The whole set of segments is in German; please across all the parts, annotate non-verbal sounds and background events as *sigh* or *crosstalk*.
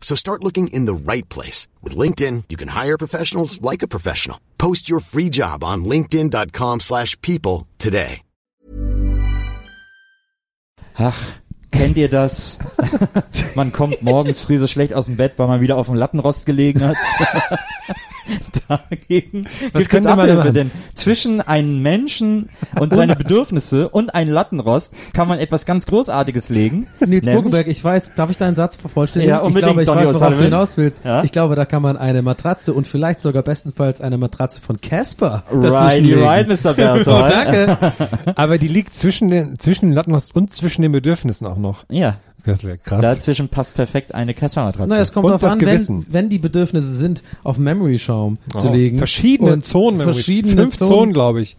So start looking in the right place. With LinkedIn, you can hire professionals like a professional. Post your free job on linkedin.com slash people today. Ach, kennt ihr das? *laughs* man kommt morgens früh so schlecht aus dem Bett, weil man wieder auf dem Lattenrost gelegen hat. *laughs* *laughs* Dagegen Was gibt es Abhilfe, machen? denn zwischen einen Menschen und seine *laughs* Bedürfnisse und einen Lattenrost kann man etwas ganz Großartiges legen. *laughs* Nils Burgenberg, ich weiß, darf ich deinen Satz vervollständigen? Ja, unbedingt, ich glaube, ich Donny weiß, worauf du hinaus willst. Ja? Ich glaube, da kann man eine Matratze und vielleicht sogar bestenfalls eine Matratze von Casper Righty dazwischenlegen. right, Mr. Oh, Berthold. danke. Aber die liegt zwischen den, zwischen den Lattenrost und zwischen den Bedürfnissen auch noch. Ja, Das ja krass. dazwischen passt perfekt eine Casper-Matratze. Na, es kommt darauf an, wenn, wenn die Bedürfnisse sind, auf Memory-Schaum zu Oh, legen. Verschiedene Und Zonen. Verschiedene Fünf Zonen, glaube ich.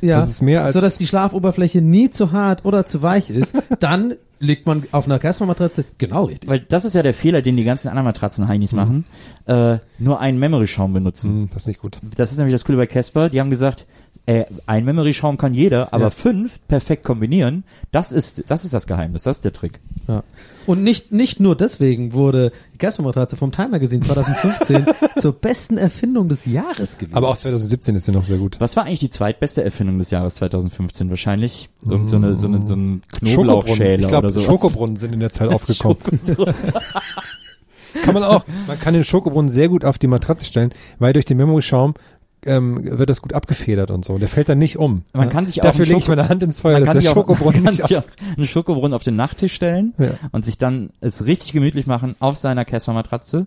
Ja, Das ist mehr als- so dass die Schlafoberfläche nie zu hart oder zu weich ist. *laughs* Dann liegt man auf einer Casper-Matratze genau richtig. Weil das ist ja der Fehler, den die ganzen anderen Matratzen-Heinis machen. Äh, nur einen Memory-Schaum benutzen. Hm, das ist nicht gut. Das ist nämlich das Coole bei Casper. Die haben gesagt, äh, ein Memory-Schaum kann jeder, aber Ja. fünf perfekt kombinieren, das ist, das ist das Geheimnis, das ist der Trick. Ja. Und nicht, nicht nur deswegen wurde die Casper-Matratze vom Time Magazine 2015 zur besten Erfindung des Jahres gewählt. Aber auch 2017 ist sie noch sehr gut. Was war eigentlich die zweitbeste Erfindung des Jahres 2015? Wahrscheinlich irgend so, eine, so, eine, so ein Knoblauchschäler Ich glaube, oder so. Schokobrunnen sind in der Zeit *laughs* aufgekommen. kann man auch. Man kann den Schokobrunnen sehr gut auf die Matratze stellen, weil durch den Memory-Schaum ähm, wird das gut abgefedert und so. Der fällt dann nicht um. Man kann sich Dafür lege ich meine Hand ins Feuer, Man dass kann, der sich auch, man Schokobrunnen kann sich auch einen Schokobrunnen auf den Nachttisch stellen Ja. und sich dann es richtig gemütlich machen auf seiner Casper-Matratze.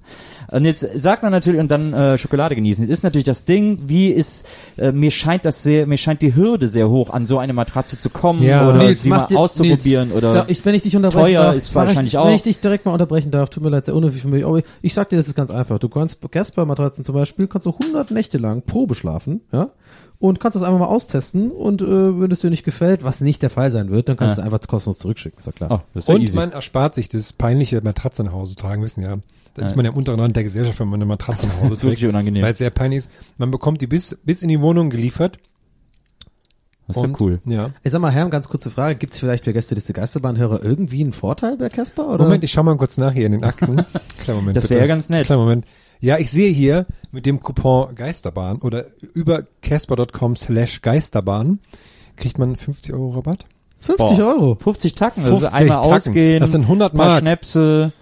Und jetzt sagt man natürlich und dann äh, Schokolade genießen. Jetzt ist natürlich das Ding, wie ist, äh, mir scheint das sehr, mir scheint die Hürde sehr hoch, an so eine Matratze zu kommen Ja. oder Nils, sie mal dir- auszuprobieren Nils, oder da, ich, wenn ich dich unterbrechen teuer darf, ist wahrscheinlich ich, auch. Wenn ich dich direkt mal unterbrechen darf, tut mir leid, sehr unnötig für mich. Aber ich, ich sag dir, das ist ganz einfach. Du kannst Casper-Matratzen zum Beispiel, kannst du 100 Nächte lang Probe schlafen, ja? Und kannst das einfach mal austesten und äh, wenn es dir nicht gefällt, was nicht der Fall sein wird, dann kannst Ja. du einfach kostenlos zurückschicken, ist ja klar. oh, das ist ja Und easy. man erspart sich das peinliche Matratze nach Hause tragen, wissen ja. Da ist man ja im unteren Rand der Gesellschaft, wenn man eine Matratze nach Hause Das ist wirklich trägt. unangenehm. Weil es sehr peinlich ist. Man bekommt die bis, bis in die Wohnung geliefert. Das ist ja cool. Ja. Ich sag mal, Herr, ganz kurze Frage. Gibt es vielleicht für Gästeliste Geisterbahnhörer irgendwie einen Vorteil bei Casper? Oder? Moment, ich schau mal kurz nach hier in den Akten. *laughs* Kleinen Moment. Das wäre ja ganz nett. Kleinen Moment. Ja, ich sehe hier mit dem Coupon Geisterbahn oder über casper.com slash Geisterbahn kriegt man 50 Euro Rabatt. 50 Boah. Euro. 50 Tacken, also 50 einmal Tacken. ausgehen, Das sind 100 paar Mark. Schnäpse,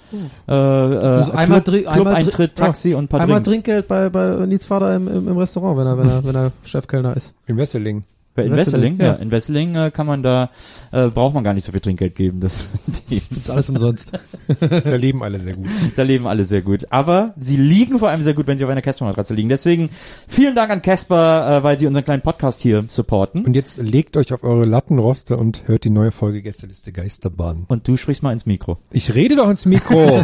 äh, äh, Also einmal Club, einmal Dri- Club-Eintritt, ja. Taxi und ein paar Einmal Drinks. Trinkgeld bei, bei Nils Vater im, im, im Restaurant, wenn er, wenn er, wenn er Chefkellner ist. In Wesseling. Bei in In Wesseling, ja. ja. In Wesseling äh, kann man da, äh, braucht man gar nicht so viel Trinkgeld geben. Das, *laughs* Ist alles umsonst. *laughs* Da leben alle sehr gut. da leben alle sehr gut. Aber sie liegen vor allem sehr gut, wenn sie auf einer Casper-Matratze liegen. Deswegen vielen Dank an Casper, äh, weil sie unseren kleinen Podcast hier supporten. Und jetzt legt euch auf eure Lattenroste und hört die neue Folge Gästeliste Geisterbahn. Und du sprichst mal ins Mikro. Ich rede doch ins Mikro.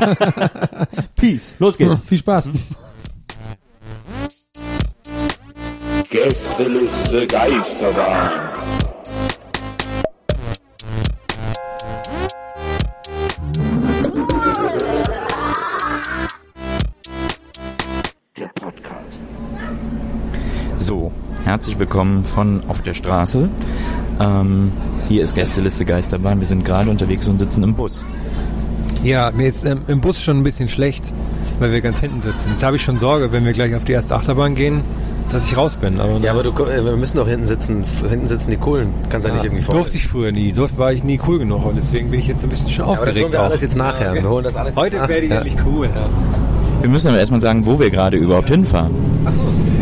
*laughs* Peace, los geht's. Viel Spaß. Gästeliste Geisterbahn. Der Podcast. So, herzlich willkommen von Auf der Straße. Ähm, hier ist Gästeliste Geisterbahn. Wir sind gerade unterwegs und sitzen im Bus. ja, mir ist ähm, im Bus schon ein bisschen schlecht, weil wir ganz hinten sitzen. Jetzt habe ich schon Sorge, wenn wir gleich auf die erste Achterbahn gehen, dass ich raus bin. Aber Ja, aber du, äh, wir müssen doch hinten sitzen. Hinten sitzen die Kohlen. Kannst ja, nicht irgendwie vor. durfte ich früher nie. Durfte war ich nie cool genug und deswegen bin ich jetzt ein bisschen schon aber das aufgeregt. holen wir auch. alles jetzt nachher. Wir holen das alles Heute nach. werde ich ja. endlich cool. Ja. Wir müssen aber erstmal sagen, wo wir gerade überhaupt hinfahren.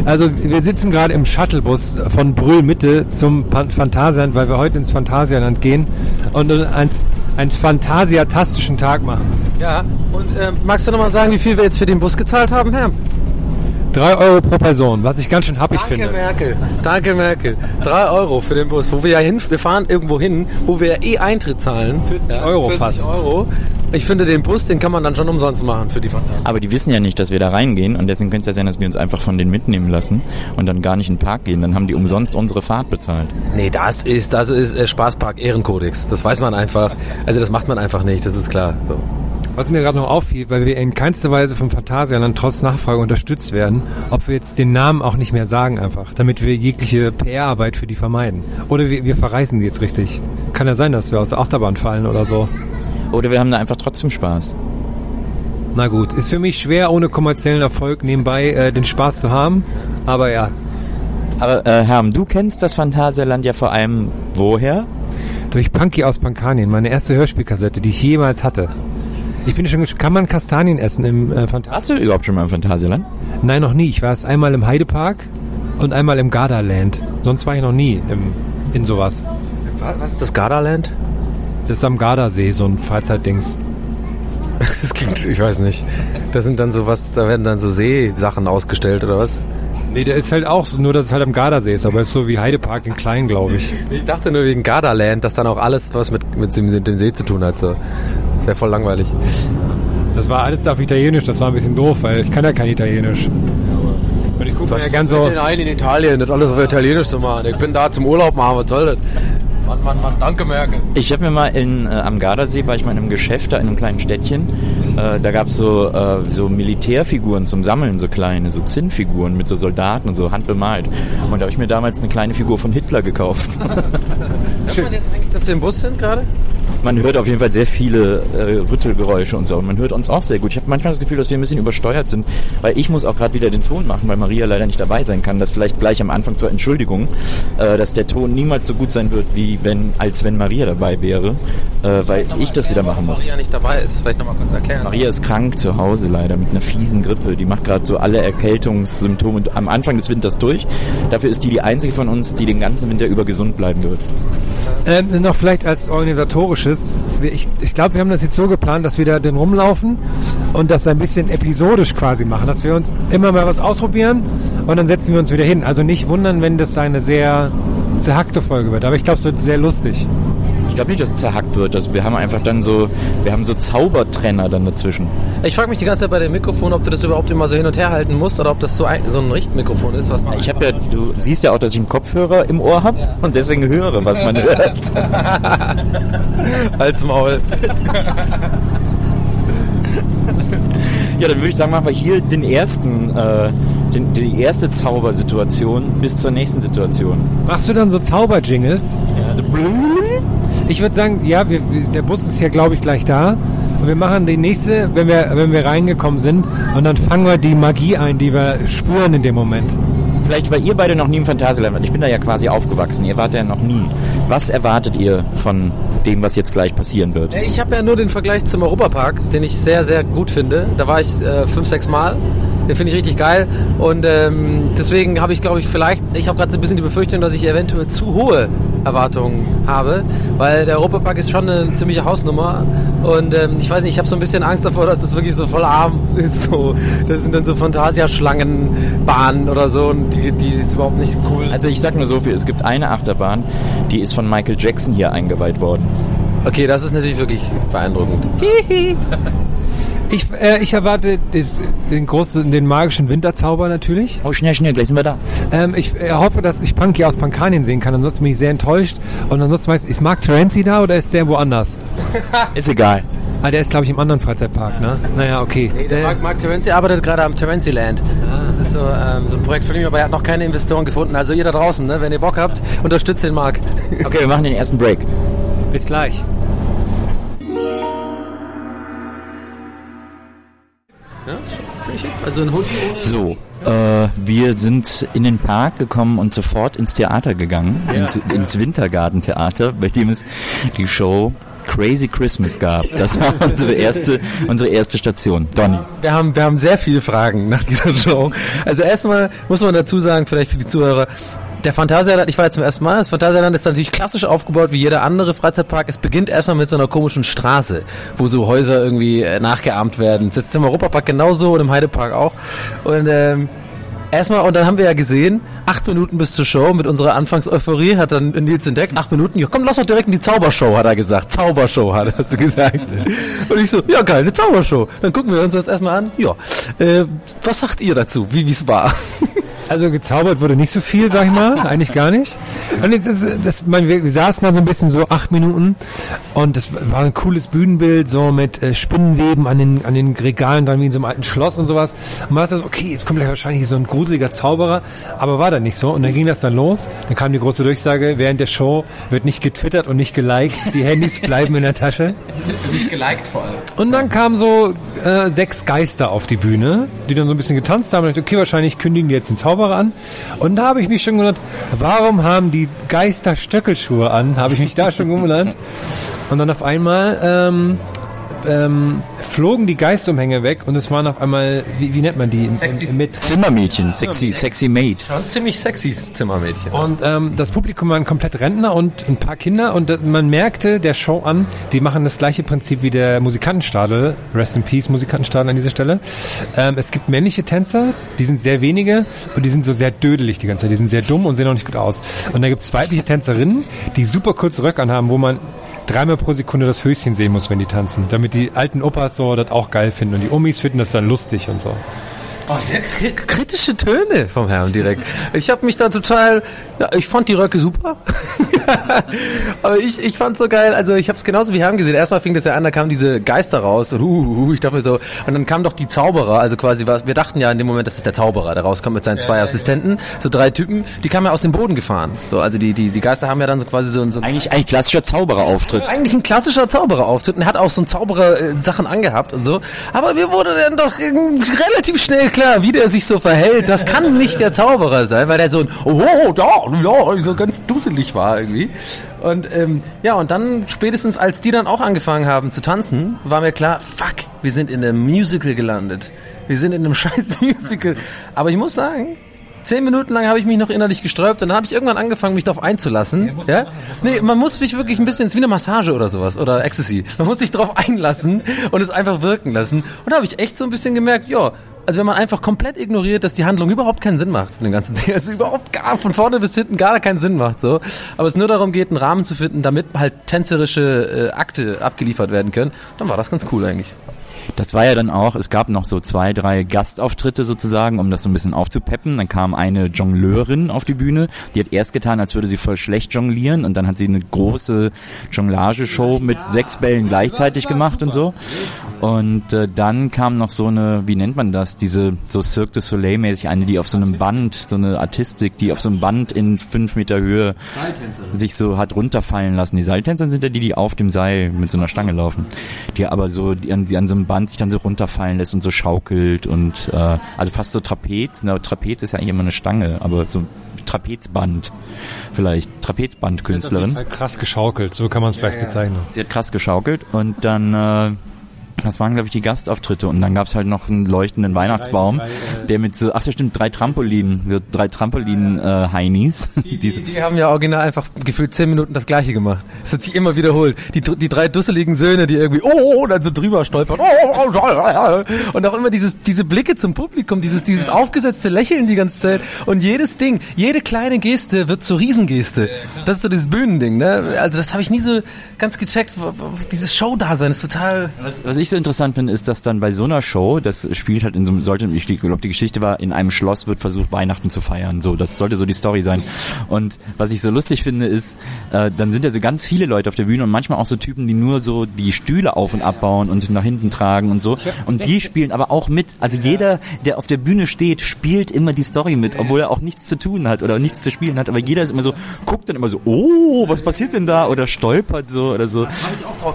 Also wir sitzen gerade im Shuttlebus von Brühl Mitte zum Phantasialand, weil wir heute ins Phantasialand gehen und uns einen phantasiatastischen Tag machen. Ja, und äh, magst du noch mal sagen, wie viel wir jetzt für den Bus gezahlt haben, Herr? Drei Euro pro Person, was ich ganz schön happig finde. Merkel. Danke, Merkel. Drei Euro für den Bus, wo wir ja hin, wir fahren irgendwo hin, wo wir ja eh Eintritt zahlen. 40 Euro 40 fast. Euro. Ich finde, den Bus, den kann man dann schon umsonst machen für die Fantasie. Aber die wissen ja nicht, dass wir da reingehen und deswegen könnte es ja sein, dass wir uns einfach von denen mitnehmen lassen und dann gar nicht in den Park gehen. Dann haben die umsonst unsere Fahrt bezahlt. Nee, das ist, das ist äh, Spaßpark Ehrenkodex. Das weiß man einfach. Also das macht man einfach nicht, das ist klar. So. Was mir gerade noch auffiel, weil wir in keinster Weise vom Phantasialand trotz Nachfrage unterstützt werden, ob wir jetzt den Namen auch nicht mehr sagen einfach, damit wir jegliche PR-Arbeit für die vermeiden. Oder wir, wir verreisen die jetzt richtig. Kann ja sein, dass wir aus der Achterbahn fallen oder so. Oder wir haben da einfach trotzdem Spaß. Na gut, ist für mich schwer, ohne kommerziellen Erfolg nebenbei äh, den Spaß zu haben. Aber ja, Aber äh, Herm, du kennst das Phantasialand ja vor allem woher? durch Punky aus Pankanien, meine erste Hörspielkassette, die ich jemals hatte. Ich bin schon, kann man Kastanien essen im äh, Phantasialand? Warst du überhaupt schon mal im Phantasialand? Nein, noch nie. Ich war es einmal im Heidepark und einmal im Gardaland. Sonst war ich noch nie im, in sowas. Was ist das Gardaland? Das ist am Gardasee, so ein Freizeitdings. *laughs* Das klingt, ich weiß nicht. Das sind dann so was, da werden dann so Seesachen ausgestellt oder was? Nee, der ist halt auch so, nur dass es halt am Gardasee ist, aber ist so wie Heidepark in klein, glaube ich. Ich dachte nur wegen Gardaland, dass dann auch alles was mit, mit dem See zu tun hat. So. Das wäre voll langweilig. Das war alles auf Italienisch, das war ein bisschen doof, weil ich kann ja kein Italienisch. Und ich gucke mir ja ganz so... ein in Italien, das alles auf Italienisch zu machen? Ich bin da zum Urlaub machen, was soll das? Mann, Mann, Mann, danke Merkel. Ich habe mir mal in, äh, am Gardasee, war ich mal in einem Geschäft da in einem kleinen Städtchen. Äh, da gab's so, äh, so Militärfiguren zum Sammeln, so kleine, so Zinnfiguren mit so Soldaten und so handbemalt. Und da habe ich mir damals eine kleine Figur von Hitler gekauft. Hört man jetzt eigentlich, dass wir im Bus sind gerade? Man hört auf jeden Fall sehr viele äh, Rüttelgeräusche und so. Und man hört uns auch sehr gut. Ich habe manchmal das Gefühl, dass wir ein bisschen übersteuert sind, weil ich muss auch gerade wieder den Ton machen, weil Maria leider nicht dabei sein kann. Das vielleicht gleich am Anfang zur Entschuldigung, äh, dass der Ton niemals so gut sein wird, wie wenn, als wenn Maria dabei wäre, äh, weil ich das wieder machen muss. Maria nicht dabei ist. Vielleicht nochmal kurz erklären. Maria ist krank zu Hause leider mit einer fiesen Grippe. Die macht gerade so alle Erkältungssymptome am Anfang des Winters durch. Dafür ist die die einzige von uns, die den ganzen Winter über gesund bleiben wird. Ähm, noch vielleicht als organisatorisches. Ich, ich glaube, wir haben das jetzt so geplant, dass wir da den rumlaufen und das ein bisschen episodisch quasi machen. Dass wir uns immer mal was ausprobieren und dann setzen wir uns wieder hin. Also nicht wundern, wenn das eine sehr zerhackte Folge wird. Aber ich glaube, es wird sehr lustig. Ich glaube nicht, dass es zerhackt wird. Also wir haben einfach dann so, wir haben so Zaubertrenner dann dazwischen. Ich frage mich die ganze Zeit bei dem Mikrofon, ob du das überhaupt immer so hin und her halten musst oder ob das so ein, so ein Richtmikrofon ist, was man. Ich habe ja, du siehst ja auch, dass ich einen Kopfhörer im Ohr habe und deswegen höre, was man hört. *laughs* als Maul. Ja, dann würde ich sagen, machen wir hier den ersten, äh, den, die erste Zaubersituation bis zur nächsten Situation. Machst du dann so Zauberjingles? Ich würde sagen, ja, wir, der Bus ist ja, glaube ich, gleich da. Und wir machen die nächste, wenn wir, wenn wir reingekommen sind. Und dann fangen wir die Magie ein, die wir spüren in dem Moment. Vielleicht, weil ihr beide noch nie im Phantasialand wart. Ich bin da ja quasi aufgewachsen. Ihr wart ja noch nie. Was erwartet ihr von dem, was jetzt gleich passieren wird? Ich habe ja nur den Vergleich zum Europapark, den ich sehr, sehr gut finde. Da war ich äh, fünf, sechs Mal. Den finde ich richtig geil. Und ähm, deswegen habe ich, glaube ich, vielleicht, ich habe gerade so ein bisschen die Befürchtung, dass ich eventuell zu hohe Erwartungen habe. Weil der Europapark ist schon eine ziemliche Hausnummer. Und ähm, ich weiß nicht, ich habe so ein bisschen Angst davor, dass das wirklich so voll arm *laughs* ist. So, das sind dann so Phantasiaschlangenbahnen oder so. Und die, die ist überhaupt nicht cool. Also ich sag nur so viel, es gibt eine Achterbahn, die ist von Michael Jackson hier eingeweiht worden. Okay, das ist natürlich wirklich beeindruckend. *laughs* Ich, äh, ich erwarte das, den großen, den magischen Winterzauber natürlich. Oh, schnell, schnell, gleich sind wir da. Ähm, ich äh, hoffe, dass ich Punky aus Pankanien sehen kann. Ansonsten bin ich sehr enttäuscht. Und ansonsten weiß ich, ist Mark Terenzi da oder ist der woanders? *laughs* Ist egal. Ah, der ist, glaube ich, im anderen Freizeitpark, ne? Naja, okay. Der Mark, Mark Terenzi arbeitet gerade am Terenzi Land. Das ist so, ähm, so ein Projekt von ihm, aber er hat noch keine Investoren gefunden. Also ihr da draußen, ne, wenn ihr Bock habt, *laughs* unterstützt den Mark. Okay, wir machen den ersten Break. Bis gleich. So, äh, wir sind in den Park gekommen und sofort ins Theater gegangen, ins, ins Wintergartentheater, bei dem es die Show Crazy Christmas gab. Das war *laughs* unsere erste, unsere erste Station. Donny. Wir haben, wir haben sehr viele Fragen nach dieser Show. Also erstmal muss man dazu sagen, vielleicht für die Zuhörer, der Phantasialand, ich war jetzt zum ersten Mal, das Phantasialand ist natürlich klassisch aufgebaut wie jeder andere Freizeitpark. Es beginnt erstmal mit so einer komischen Straße, wo so Häuser irgendwie äh, nachgeahmt werden. Das ist im Europapark genauso und im Heidepark auch. Und ähm, erstmal, und dann haben wir ja gesehen, acht Minuten bis zur Show mit unserer Anfangseuphorie hat dann Nils entdeckt, acht Minuten, ja komm, lass doch direkt in die Zaubershow, hat er gesagt. Zaubershow, hat er so gesagt. Und ich so, ja geil, eine Zaubershow. Dann gucken wir uns das erstmal an. Ja, äh, was sagt ihr dazu, wie es war? Also gezaubert wurde nicht so viel, sag ich mal, eigentlich gar nicht. Und jetzt ist das, man, wir, saßen da so ein bisschen so acht Minuten und das war ein cooles Bühnenbild, so mit äh, Spinnenweben an den an den Regalen dran wie in so einem alten Schloss und sowas. Und man dachte so, okay, jetzt kommt gleich wahrscheinlich so ein gruseliger Zauberer, aber war dann nicht so. Und dann ging das dann los. Dann kam die große Durchsage: Während der Show wird nicht getwittert und nicht geliked, die Handys bleiben in der Tasche. Nicht geliked vor allem. Und dann kamen so äh, sechs Geister auf die Bühne, die dann so ein bisschen getanzt haben. Und ich dachte, okay, wahrscheinlich kündigen die jetzt den Zauberer an. Und da habe ich mich schon gewundert, warum haben die Geister Stöckelschuhe an? Habe ich mich da schon gewundert. Und dann auf einmal ähm, ähm, flogen die Geistumhänge weg und es waren auf einmal, wie, wie nennt man die? Sexy. Mit Zimmermädchen, sexy, sexy Maid. Schon ziemlich sexy Zimmermädchen. Und ähm, das Publikum waren komplett Rentner und ein paar Kinder und äh, man merkte der Show an, die machen das gleiche Prinzip wie der Musikantenstadel. Rest in Peace Musikantenstadel an dieser Stelle. Ähm, es gibt männliche Tänzer, die sind sehr wenige und die sind so sehr dödelig die ganze Zeit. Die sind sehr dumm und sehen auch nicht gut aus. Und da gibt es weibliche Tänzerinnen, die super kurze Röcke anhaben, wo man dreimal pro Sekunde das Höschen sehen muss, wenn die tanzen. Damit die alten Opas so das auch geil finden und die Omis finden das dann lustig und so. Oh, sehr kri kritische Töne vom Herrn direkt. Ich habe mich da total, ja, ich fand die Röcke super. *laughs* Aber ich, ich fand so geil, also ich habe es genauso wie Herrn gesehen. Erstmal fing das ja an, da kamen diese Geister raus und uh, uh, ich dachte mir so, und dann kamen doch die Zauberer, also quasi, was, wir dachten ja in dem Moment, das ist der Zauberer, der rauskommt mit seinen zwei Assistenten, so drei Typen, die kamen ja aus dem Boden gefahren. So, also die, die, die Geister haben ja dann so quasi so, so Eigentlich, eigentlich klassischer Zaubererauftritt. eigentlich ein klassischer Zaubererauftritt und er hat auch so ein Zauberer-Sachen angehabt und so. Aber mir wurde dann doch ähm, relativ schnell klar, wie der sich so verhält. Das kann nicht der Zauberer sein, weil der so ein Oh, da, ja, so ganz dusselig war irgendwie. Und ähm, ja, und dann spätestens, als die dann auch angefangen haben zu tanzen, war mir klar, fuck, wir sind in einem Musical gelandet. Wir sind in einem *laughs* scheiß Musical. Aber ich muss sagen, Zehn Minuten lang habe ich mich noch innerlich gesträubt und dann habe ich irgendwann angefangen, mich darauf einzulassen. Ja, Nee, man muss sich wirklich ein bisschen, es ist wie eine Massage oder sowas oder Ecstasy. Man muss sich darauf *laughs* einlassen und es einfach wirken lassen. Und da habe ich echt so ein bisschen gemerkt, ja, also wenn man einfach komplett ignoriert, dass die Handlung überhaupt keinen Sinn macht von dem ganzen *laughs* Ding, also überhaupt gar von vorne bis hinten gar keinen Sinn macht, so. Aber es nur darum geht, einen Rahmen zu finden, damit halt tänzerische äh, Akte abgeliefert werden können, dann war das ganz cool eigentlich. Das war ja dann auch, es gab noch so zwei, drei Gastauftritte sozusagen, um das so ein bisschen aufzupeppen. Dann kam eine Jongleurin auf die Bühne, die hat erst getan, als würde sie voll schlecht jonglieren und dann hat sie eine große Jonglageshow mit sechs Bällen gleichzeitig gemacht und so. Und äh, dann kam noch so eine, wie nennt man das, diese so Cirque du Soleil mäßig, eine, die auf so einem Band, so eine Artistik, die auf so einem Band in fünf Meter Höhe sich so hat runterfallen lassen. Die Seiltänzer sind ja die, die auf dem Seil mit so einer Stange laufen. Die aber so, die an, die an so einem Band sich dann so runterfallen lässt und so schaukelt und äh, also fast so Trapez. Na, Trapez ist ja eigentlich immer eine Stange, aber so Trapezband vielleicht, Trapezbandkünstlerin. Halt krass geschaukelt, so kann man es vielleicht bezeichnen. Sie hat krass geschaukelt und dann, äh, das waren glaube ich die Gastauftritte und dann gab es halt noch einen leuchtenden Weihnachtsbaum, der mit so, ach so stimmt, drei Trampolinen, drei Trampolin-Heinis. Die, die, *laughs* die haben ja original einfach gefühlt zehn Minuten das gleiche gemacht. Es hat sich immer wiederholt. Die, die drei dusseligen Söhne, die irgendwie oh, oh, dann so drüber stolpern. Oh, oh, oh, oh, und auch immer dieses, diese Blicke zum Publikum, dieses, dieses aufgesetzte Lächeln die ganze Zeit. Und jedes Ding, jede kleine Geste wird zur Riesengeste. Das ist so dieses Bühnending, ne? Also das habe ich nie so ganz gecheckt. Dieses Show-Dasein ist total... Was, was ich so interessant finde, ist, dass dann bei so einer Show, das spielt halt in so einem, sollte, ich glaube, die Geschichte war, in einem Schloss wird versucht, Weihnachten zu feiern. So, das sollte so die Story sein. Und was ich so lustig finde, ist, äh, dann sind ja so ganz viele Leute auf der Bühne und manchmal auch so Typen, die nur so die Stühle auf und abbauen und nach hinten tragen und so. Und die spielen aber auch mit. Also jeder, der auf der Bühne steht, spielt immer die Story mit, obwohl er auch nichts zu tun hat oder nichts zu spielen hat. Aber jeder ist immer so, guckt dann immer so, oh, was passiert denn da? Oder stolpert so oder so.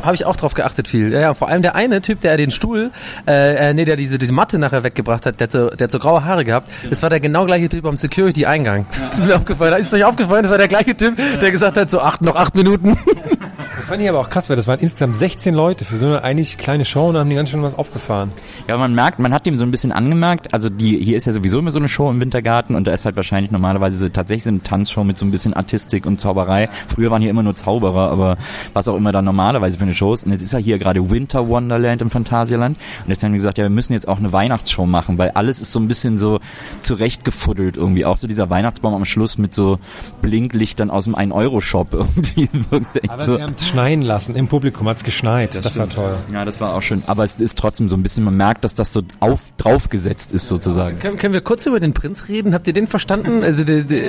Habe ich auch drauf geachtet viel. Ja, ja, vor allem der eine Typ, der den Stuhl, äh, äh, nee, der diese, diese Matte nachher weggebracht hat, der hat, so, der hat so graue Haare gehabt. Das war der genau gleiche Typ am Security-Eingang. Das ist mir aufgefallen. Da ist euch aufgefallen, das war der gleiche Typ, der gesagt hat, so acht, noch acht Minuten. *laughs* fand ich aber auch krass, weil das waren insgesamt 16 Leute für so eine eigentlich kleine Show und haben die ganz schön was aufgefahren. Ja, man merkt, man hat ihm so ein bisschen angemerkt, also die, hier ist ja sowieso immer so eine Show im Wintergarten und da ist halt wahrscheinlich normalerweise so, tatsächlich so eine Tanzshow mit so ein bisschen Artistik und Zauberei. Früher waren hier immer nur Zauberer, aber was auch immer da normalerweise für eine Show ist. Und jetzt ist ja hier gerade Winter Wonderland im Phantasialand und jetzt haben wir gesagt, ja, wir müssen jetzt auch eine Weihnachtsshow machen, weil alles ist so ein bisschen so zurechtgefuddelt irgendwie. Auch so dieser Weihnachtsbaum am Schluss mit so Blinklichtern aus dem 1-Euro-Shop *laughs* irgendwie. Wirkt echt Aber so. Es schneien lassen. Im Publikum hat's geschneit. Das, war stimmt. toll. Ja, das war auch schön. Aber es ist trotzdem so ein bisschen, man merkt, dass das so auf, draufgesetzt ist sozusagen. Können, können wir kurz über den Prinz reden? Habt ihr den verstanden? *laughs* Also, der, der,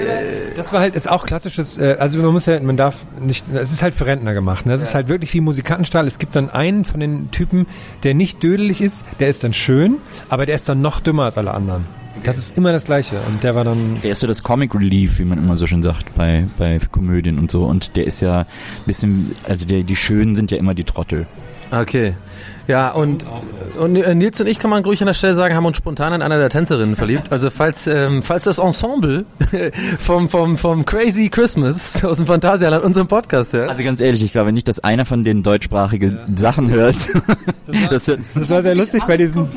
Das war halt, ist auch klassisches, äh, also man muss ja, man darf nicht, es ist halt für Rentner gemacht. Ne? Das ist halt wirklich wie Musikantenstall. Es gibt dann einen von den Typen, der nicht dödelig ist, der ist dann schön, aber der ist dann noch dümmer als alle anderen. Das ist immer das Gleiche. Und der war dann, Der ist so das Comic Relief, wie man immer so schön sagt, bei, bei Komödien und so. Und der ist ja ein bisschen, also der, die Schönen sind ja immer die Trottel. okay. Ja, und, und äh, Nils und ich, kann man ruhig an der Stelle sagen, haben uns spontan in einer der Tänzerinnen verliebt. Also falls, ähm, falls das Ensemble *laughs* vom, vom, vom Crazy Christmas aus dem Phantasialand unseren Podcast hört. Also ganz ehrlich, ich glaube nicht, dass einer von denen deutschsprachige Sachen hört. Das, hört das war sehr lustig bei diesen,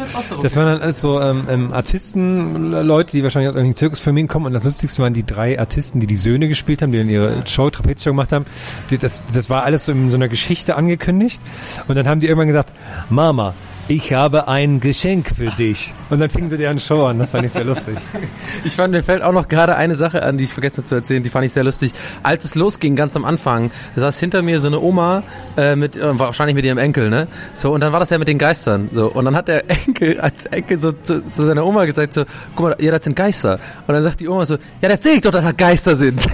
das waren dann alles so ähm, ähm, Artisten, Leute, die wahrscheinlich aus irgendwelchen Zirkusfamilien kommen und das Lustigste waren die drei Artisten, die die Söhne gespielt haben, die dann ihre Show, Trapezshow gemacht haben. Die, das, das war alles so in so einer Geschichte angekündigt und dann haben die irgendwann gesagt, Mama, ich habe ein Geschenk für dich. *laughs* Und dann fingen sie deren Show an, das fand ich sehr lustig. Ich fand, mir fällt auch noch gerade eine Sache an, die ich vergessen habe zu erzählen, die fand ich sehr lustig. Als es losging, ganz am Anfang, saß hinter mir so eine Oma äh, mit, äh, wahrscheinlich mit ihrem Enkel, ne? So, und dann war das ja mit den Geistern. So, und dann hat der *laughs* Enkel als Enkel so zu, zu seiner Oma gesagt, so, guck mal, ja, das sind Geister. Und dann sagt die Oma so, ja, das sehe ich doch, dass das Geister sind.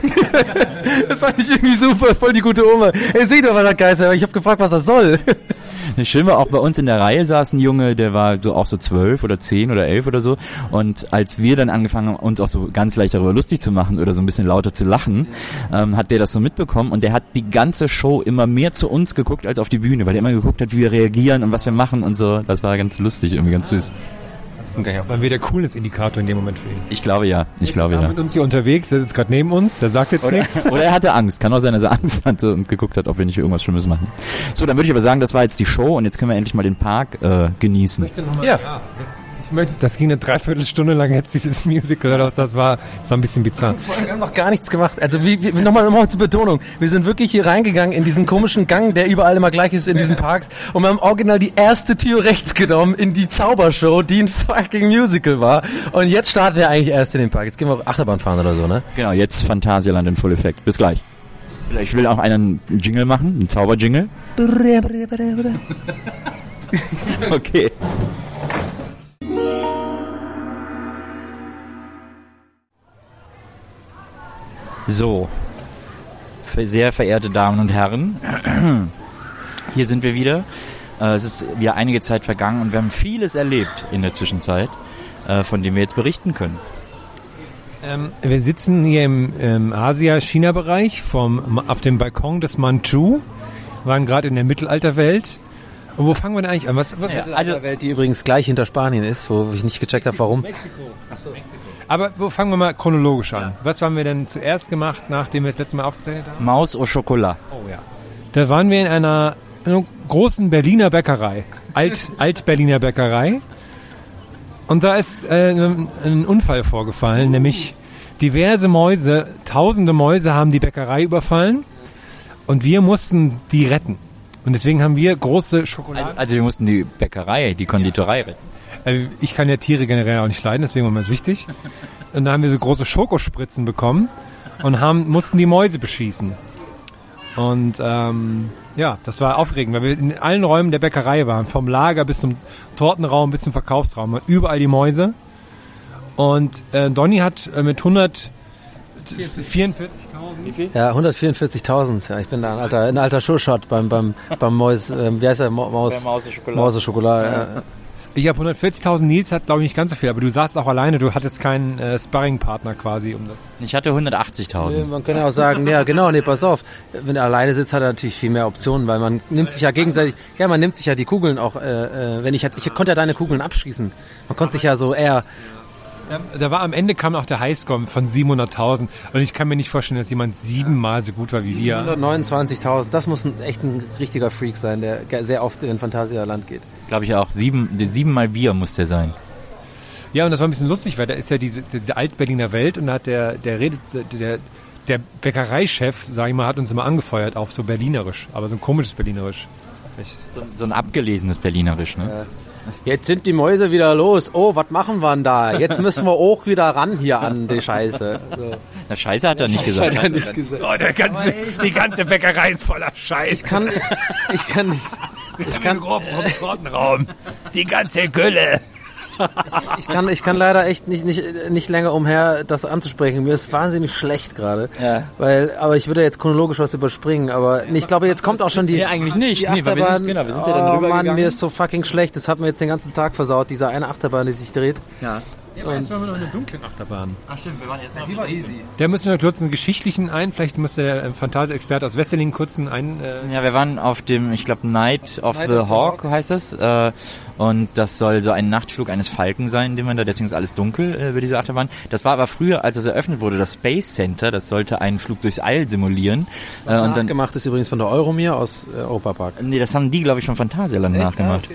*laughs* das fand ich irgendwie super, voll die gute Oma. Ey, seht doch, was das Geister sind. Ich habe gefragt, was das soll. *laughs* Schön war auch bei uns in der Reihe saß ein Junge, der war so auch so zwölf oder zehn oder elf oder so. Und als wir dann angefangen haben, uns auch so ganz leicht darüber lustig zu machen oder so ein bisschen lauter zu lachen, ähm, hat der das so mitbekommen und der hat die ganze Show immer mehr zu uns geguckt als auf die Bühne, weil der immer geguckt hat, wie wir reagieren und was wir machen und so. Das war ganz lustig, irgendwie ganz süß. Waren wir der Coolness-Indikator in dem Moment für ihn. Ich glaube ja, ich glaube Er war ja. mit uns hier unterwegs, der sitzt gerade neben uns, der sagt jetzt nichts. *laughs* Oder er hatte Angst. Kann auch sein, dass er Angst hatte und geguckt hat, ob wir nicht irgendwas Schlimmes machen. So, dann würde ich aber sagen, das war jetzt die Show und jetzt können wir endlich mal den Park äh, genießen. Ja. Ich möchte, das ging eine Dreiviertelstunde lang jetzt dieses Musical oder was das war. Das war ein bisschen bizarr. Wir haben noch gar nichts gemacht. Also wie, wie nochmal nochmal zur Betonung. Wir sind wirklich hier reingegangen in diesen komischen Gang, der überall immer gleich ist in diesen Parks. Und wir haben original die erste Tür rechts genommen in die Zaubershow, die ein fucking Musical war. Und jetzt starten wir eigentlich erst in den Park. Jetzt gehen wir auch Achterbahn fahren oder so, ne? Genau, jetzt Phantasialand in Full Effekt. Bis gleich. Ich will auch einen Jingle machen, einen Zauberjingle. Okay. So, sehr verehrte Damen und Herren, *clears throat* hier sind wir wieder. Äh, Es ist wieder einige Zeit vergangen und wir haben vieles erlebt in der Zwischenzeit, äh, von dem wir jetzt berichten können. Ähm, wir sitzen hier im ähm, Asia-China-Bereich vom auf dem Balkon des Manchu. Waren gerade in der Mittelalterwelt. Und wo fangen wir denn eigentlich an? Was, was Also Welt, die übrigens gleich hinter Spanien ist, wo ich nicht gecheckt habe, warum. Aber wo fangen wir mal chronologisch an? Was haben wir denn zuerst gemacht, nachdem wir das letzte Mal aufgezeichnet haben? Maus au Chocolat. Oh ja. Da waren wir in einer, einer großen Berliner Bäckerei. Alt, *laughs* Alt-Berliner Bäckerei. Und da ist äh, ein Unfall vorgefallen, nämlich diverse Mäuse, tausende Mäuse haben die Bäckerei überfallen und wir mussten die retten. Und deswegen haben wir große Schokolade. Also wir mussten die Bäckerei, die Konditorei retten. Also ich kann ja Tiere generell auch nicht leiden, deswegen war mir das wichtig. Und da haben wir so große Schokospritzen bekommen und haben, mussten die Mäuse beschießen. Und ähm, ja, das war aufregend, weil wir in allen Räumen der Bäckerei waren, vom Lager bis zum Tortenraum bis zum Verkaufsraum, überall die Mäuse. Und äh, Donny hat äh, mit 144.000 Ja, 144.000. Ja, ich bin da ein alter, ein alter Showshot beim, beim, beim Mäus, ähm, wie heißt der? Maus, Mause Schokolade. Ja. Ich habe 140.000, Nils hat glaube ich nicht ganz so viel, aber du saßt auch alleine, du hattest keinen äh, Sparringpartner quasi um das. Ich hatte 180.000. Man kann ja auch sagen, ja genau, nee, pass auf. Wenn er alleine sitzt, hat er natürlich viel mehr Optionen, weil man nimmt sich ja gegenseitig, ja, man nimmt sich ja die Kugeln auch, äh, äh, wenn ich, halt- ich konnte ja deine Kugeln abschießen. Man konnte sich ja so eher, Da, da war am Ende kam auch der Highscore von 700.000 und ich kann mir nicht vorstellen, dass jemand siebenmal so gut war wie wir. 129.000, das muss ein, echt ein richtiger Freak sein, der sehr oft in Phantasialand geht. Glaube ich auch. Sieben, siebenmal wir muss der sein. Ja, und das war ein bisschen lustig, weil da ist ja diese, diese Alt-Berliner Welt und da hat der, der redet, der, der Bäckereichef, sag ich mal, hat uns immer angefeuert auf so Berlinerisch, aber so ein komisches Berlinerisch. So, so ein abgelesenes Berlinerisch, ne? Jetzt sind die Mäuse wieder los. Oh, was machen wir denn da? Jetzt müssen wir auch wieder ran hier an die Scheiße. So. Na, Scheiße hat er nicht gesagt. Hat er nicht gesagt. Oh, der ganze, die ganze Bäckerei ist voller Scheiß. Ich kann, ich kann nicht. ich kann Raum. Die ganze Gülle. Ich kann, ich kann leider echt nicht, nicht, nicht länger umher, das anzusprechen. Mir ist wahnsinnig schlecht gerade. Ja. Weil, aber ich würde jetzt chronologisch was überspringen, aber ich glaube, jetzt kommt auch schon die. Nee, eigentlich nicht. Die Nee, weil wir Achterbahn. sind- genau, wir sind ja dann oh rübergegangen. Mann, mir ist so fucking schlecht. Das hat mir jetzt den ganzen Tag versaut, diese eine Achterbahn, die sich dreht. Ja. Ja, jetzt waren wir noch in der dunklen Achterbahn. Ach stimmt, wir waren erst noch Die war easy. Da müssen wir kurz einen geschichtlichen ein, vielleicht muss der ähm, Fantasie-Experte aus Wesseling kurz einen ein, äh, Ja, wir waren auf dem, ich glaube, Night of Night the of the Hawk heißt das. Äh, und das soll so ein Nachtflug eines Falken sein, den man da, deswegen ist alles dunkel äh, über diese Achterbahn. Das war aber früher, als es eröffnet wurde, das Space Center, das sollte einen Flug durchs All simulieren. Was Äh, und dann, nachgemacht ist übrigens von der Euromir aus äh, Europa Park. nee, das haben die, glaube ich, von Phantasialand nachgemacht.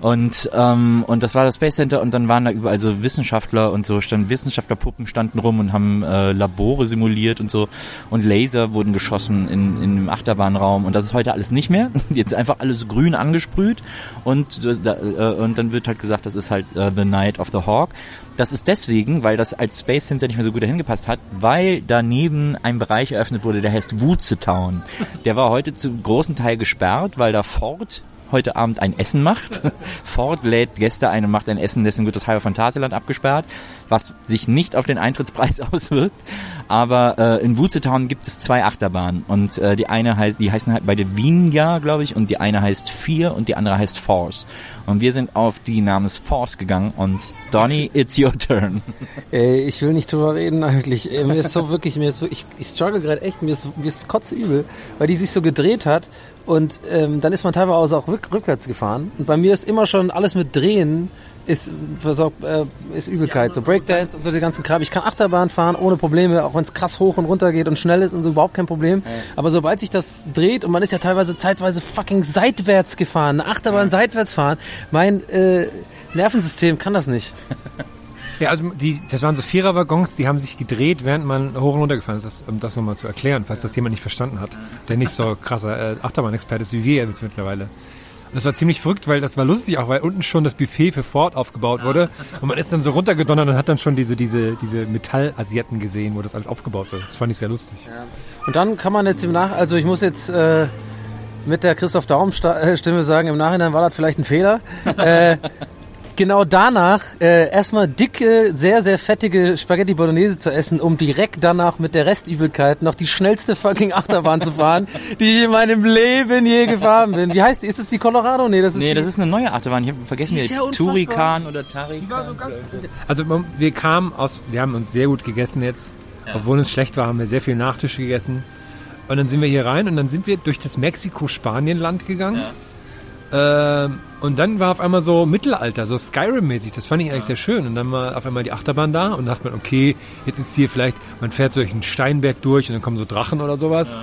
Und, ähm, und das war das Space Center und dann waren da überall so Wissenschaftler und so, standen Wissenschaftlerpuppen standen rum und haben äh, Labore simuliert und so und Laser wurden geschossen in, in dem Achterbahnraum und das ist heute alles nicht mehr. *laughs* Jetzt einfach alles grün angesprüht und, äh, äh, und dann wird halt gesagt, das ist halt äh, The Night of the Hawk. Das ist deswegen, weil das als Space Center nicht mehr so gut dahin gepasst hat, weil daneben ein Bereich eröffnet wurde, der heißt Wutzetown. Der war heute zum großen Teil gesperrt, weil da Ford heute Abend ein Essen macht. *laughs* Ford lädt Gäste ein und macht ein Essen, deswegen wird das halbe Phantasialand abgesperrt, was sich nicht auf den Eintrittspreis *laughs* auswirkt. Aber äh, in Wutzetown gibt es zwei Achterbahnen und äh, die eine heißt, die heißen halt bei der Vinia, glaube ich, und die eine heißt Fear und die andere heißt Force. Und wir sind auf die namens Force gegangen und Donny, *laughs* it's your turn. Ey, ich will nicht drüber reden eigentlich. Ey, mir ist so wirklich, mir ist wirklich, ich struggle gerade echt, mir ist, mir ist kotzübel, weil die sich so gedreht hat und ähm, dann ist man teilweise auch rück, rückwärts gefahren. Und bei mir ist immer schon alles mit Drehen ist versorgt, äh, ist Übelkeit. So Breakdance und so die ganzen Kram. Ich kann Achterbahn fahren ohne Probleme, auch wenn es krass hoch und runter geht und schnell ist und so überhaupt kein Problem. Aber sobald sich das dreht und man ist ja teilweise zeitweise fucking seitwärts gefahren, eine Achterbahn seitwärts fahren, mein äh, Nervensystem kann das nicht. *laughs* Ja, also die, das waren so Viererwaggons, die haben sich gedreht, während man hoch und runter gefahren ist, das, um das nochmal zu erklären, falls das jemand nicht verstanden hat, der nicht so krasser äh, Achterbahn-Experte ist wie wir jetzt mittlerweile. Und das war ziemlich verrückt, weil das war lustig auch, weil unten schon das Buffet für Ford aufgebaut wurde und man ist dann so runtergedonnert und hat dann schon diese, diese, diese Metallasiaten gesehen, wo das alles aufgebaut wird. Das fand ich sehr lustig. Und dann kann man jetzt im Nach... Also ich muss jetzt äh, mit der Christoph Daum-Stimme sagen, im Nachhinein war das vielleicht ein Fehler. *laughs* äh, genau danach äh, erstmal dicke, sehr, sehr fettige Spaghetti Bolognese zu essen, um direkt danach mit der Restübelkeit noch die schnellste fucking Achterbahn zu fahren, die ich in meinem Leben je gefahren bin. Wie heißt die? Ist es die Colorado? Nee, das ist Nee, die... das ist eine neue Achterbahn. Ich habe vergessen, Die ist ja. Turikan oder Tarikan. Also man- wir kamen aus, wir haben uns sehr gut gegessen jetzt. Obwohl uns schlecht war, haben wir sehr viel Nachtisch gegessen. Und dann sind wir hier rein und dann sind wir durch das Mexiko-Spanien-Land gegangen. Ähm, und dann war auf einmal so Mittelalter, so Skyrim-mäßig. Das fand ich eigentlich sehr schön. Und dann war auf einmal die Achterbahn da und dachte man, okay, jetzt ist hier vielleicht, man fährt so durch einen Steinberg durch und dann kommen so Drachen oder sowas.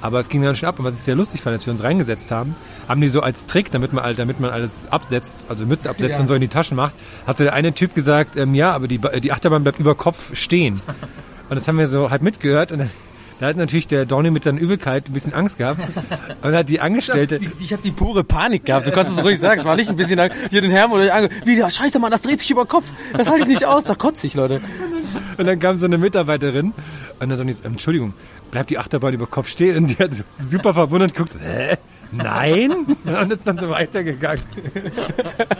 Aber es ging dann schon ab. Und was ich sehr lustig fand, als wir uns reingesetzt haben, haben die so als Trick, damit man, damit man alles absetzt, also Mütze absetzt und so in die Taschen macht, hat so der eine Typ gesagt, ähm, ja, aber die, die Achterbahn bleibt über Kopf stehen. *laughs* Und das haben wir so halt mitgehört und dann, da hat natürlich der Donny mit seiner Übelkeit ein bisschen Angst gehabt und hat die Angestellte, Ich habe die pure Panik gehabt. Du kannst es ruhig sagen. Es war nicht ein bisschen lang. Hier den Herrn oder ange. Wie, der Scheiße, Mann, das dreht sich über den Kopf. Das halte ich nicht aus. Da kotze ich, Leute. Und dann kam so eine Mitarbeiterin und dann so nicht, Entschuldigung, bleibt die Achterbahn über Kopf stehen? Und sie hat super verwundert geguckt, hä? Nein? Und ist dann so weitergegangen.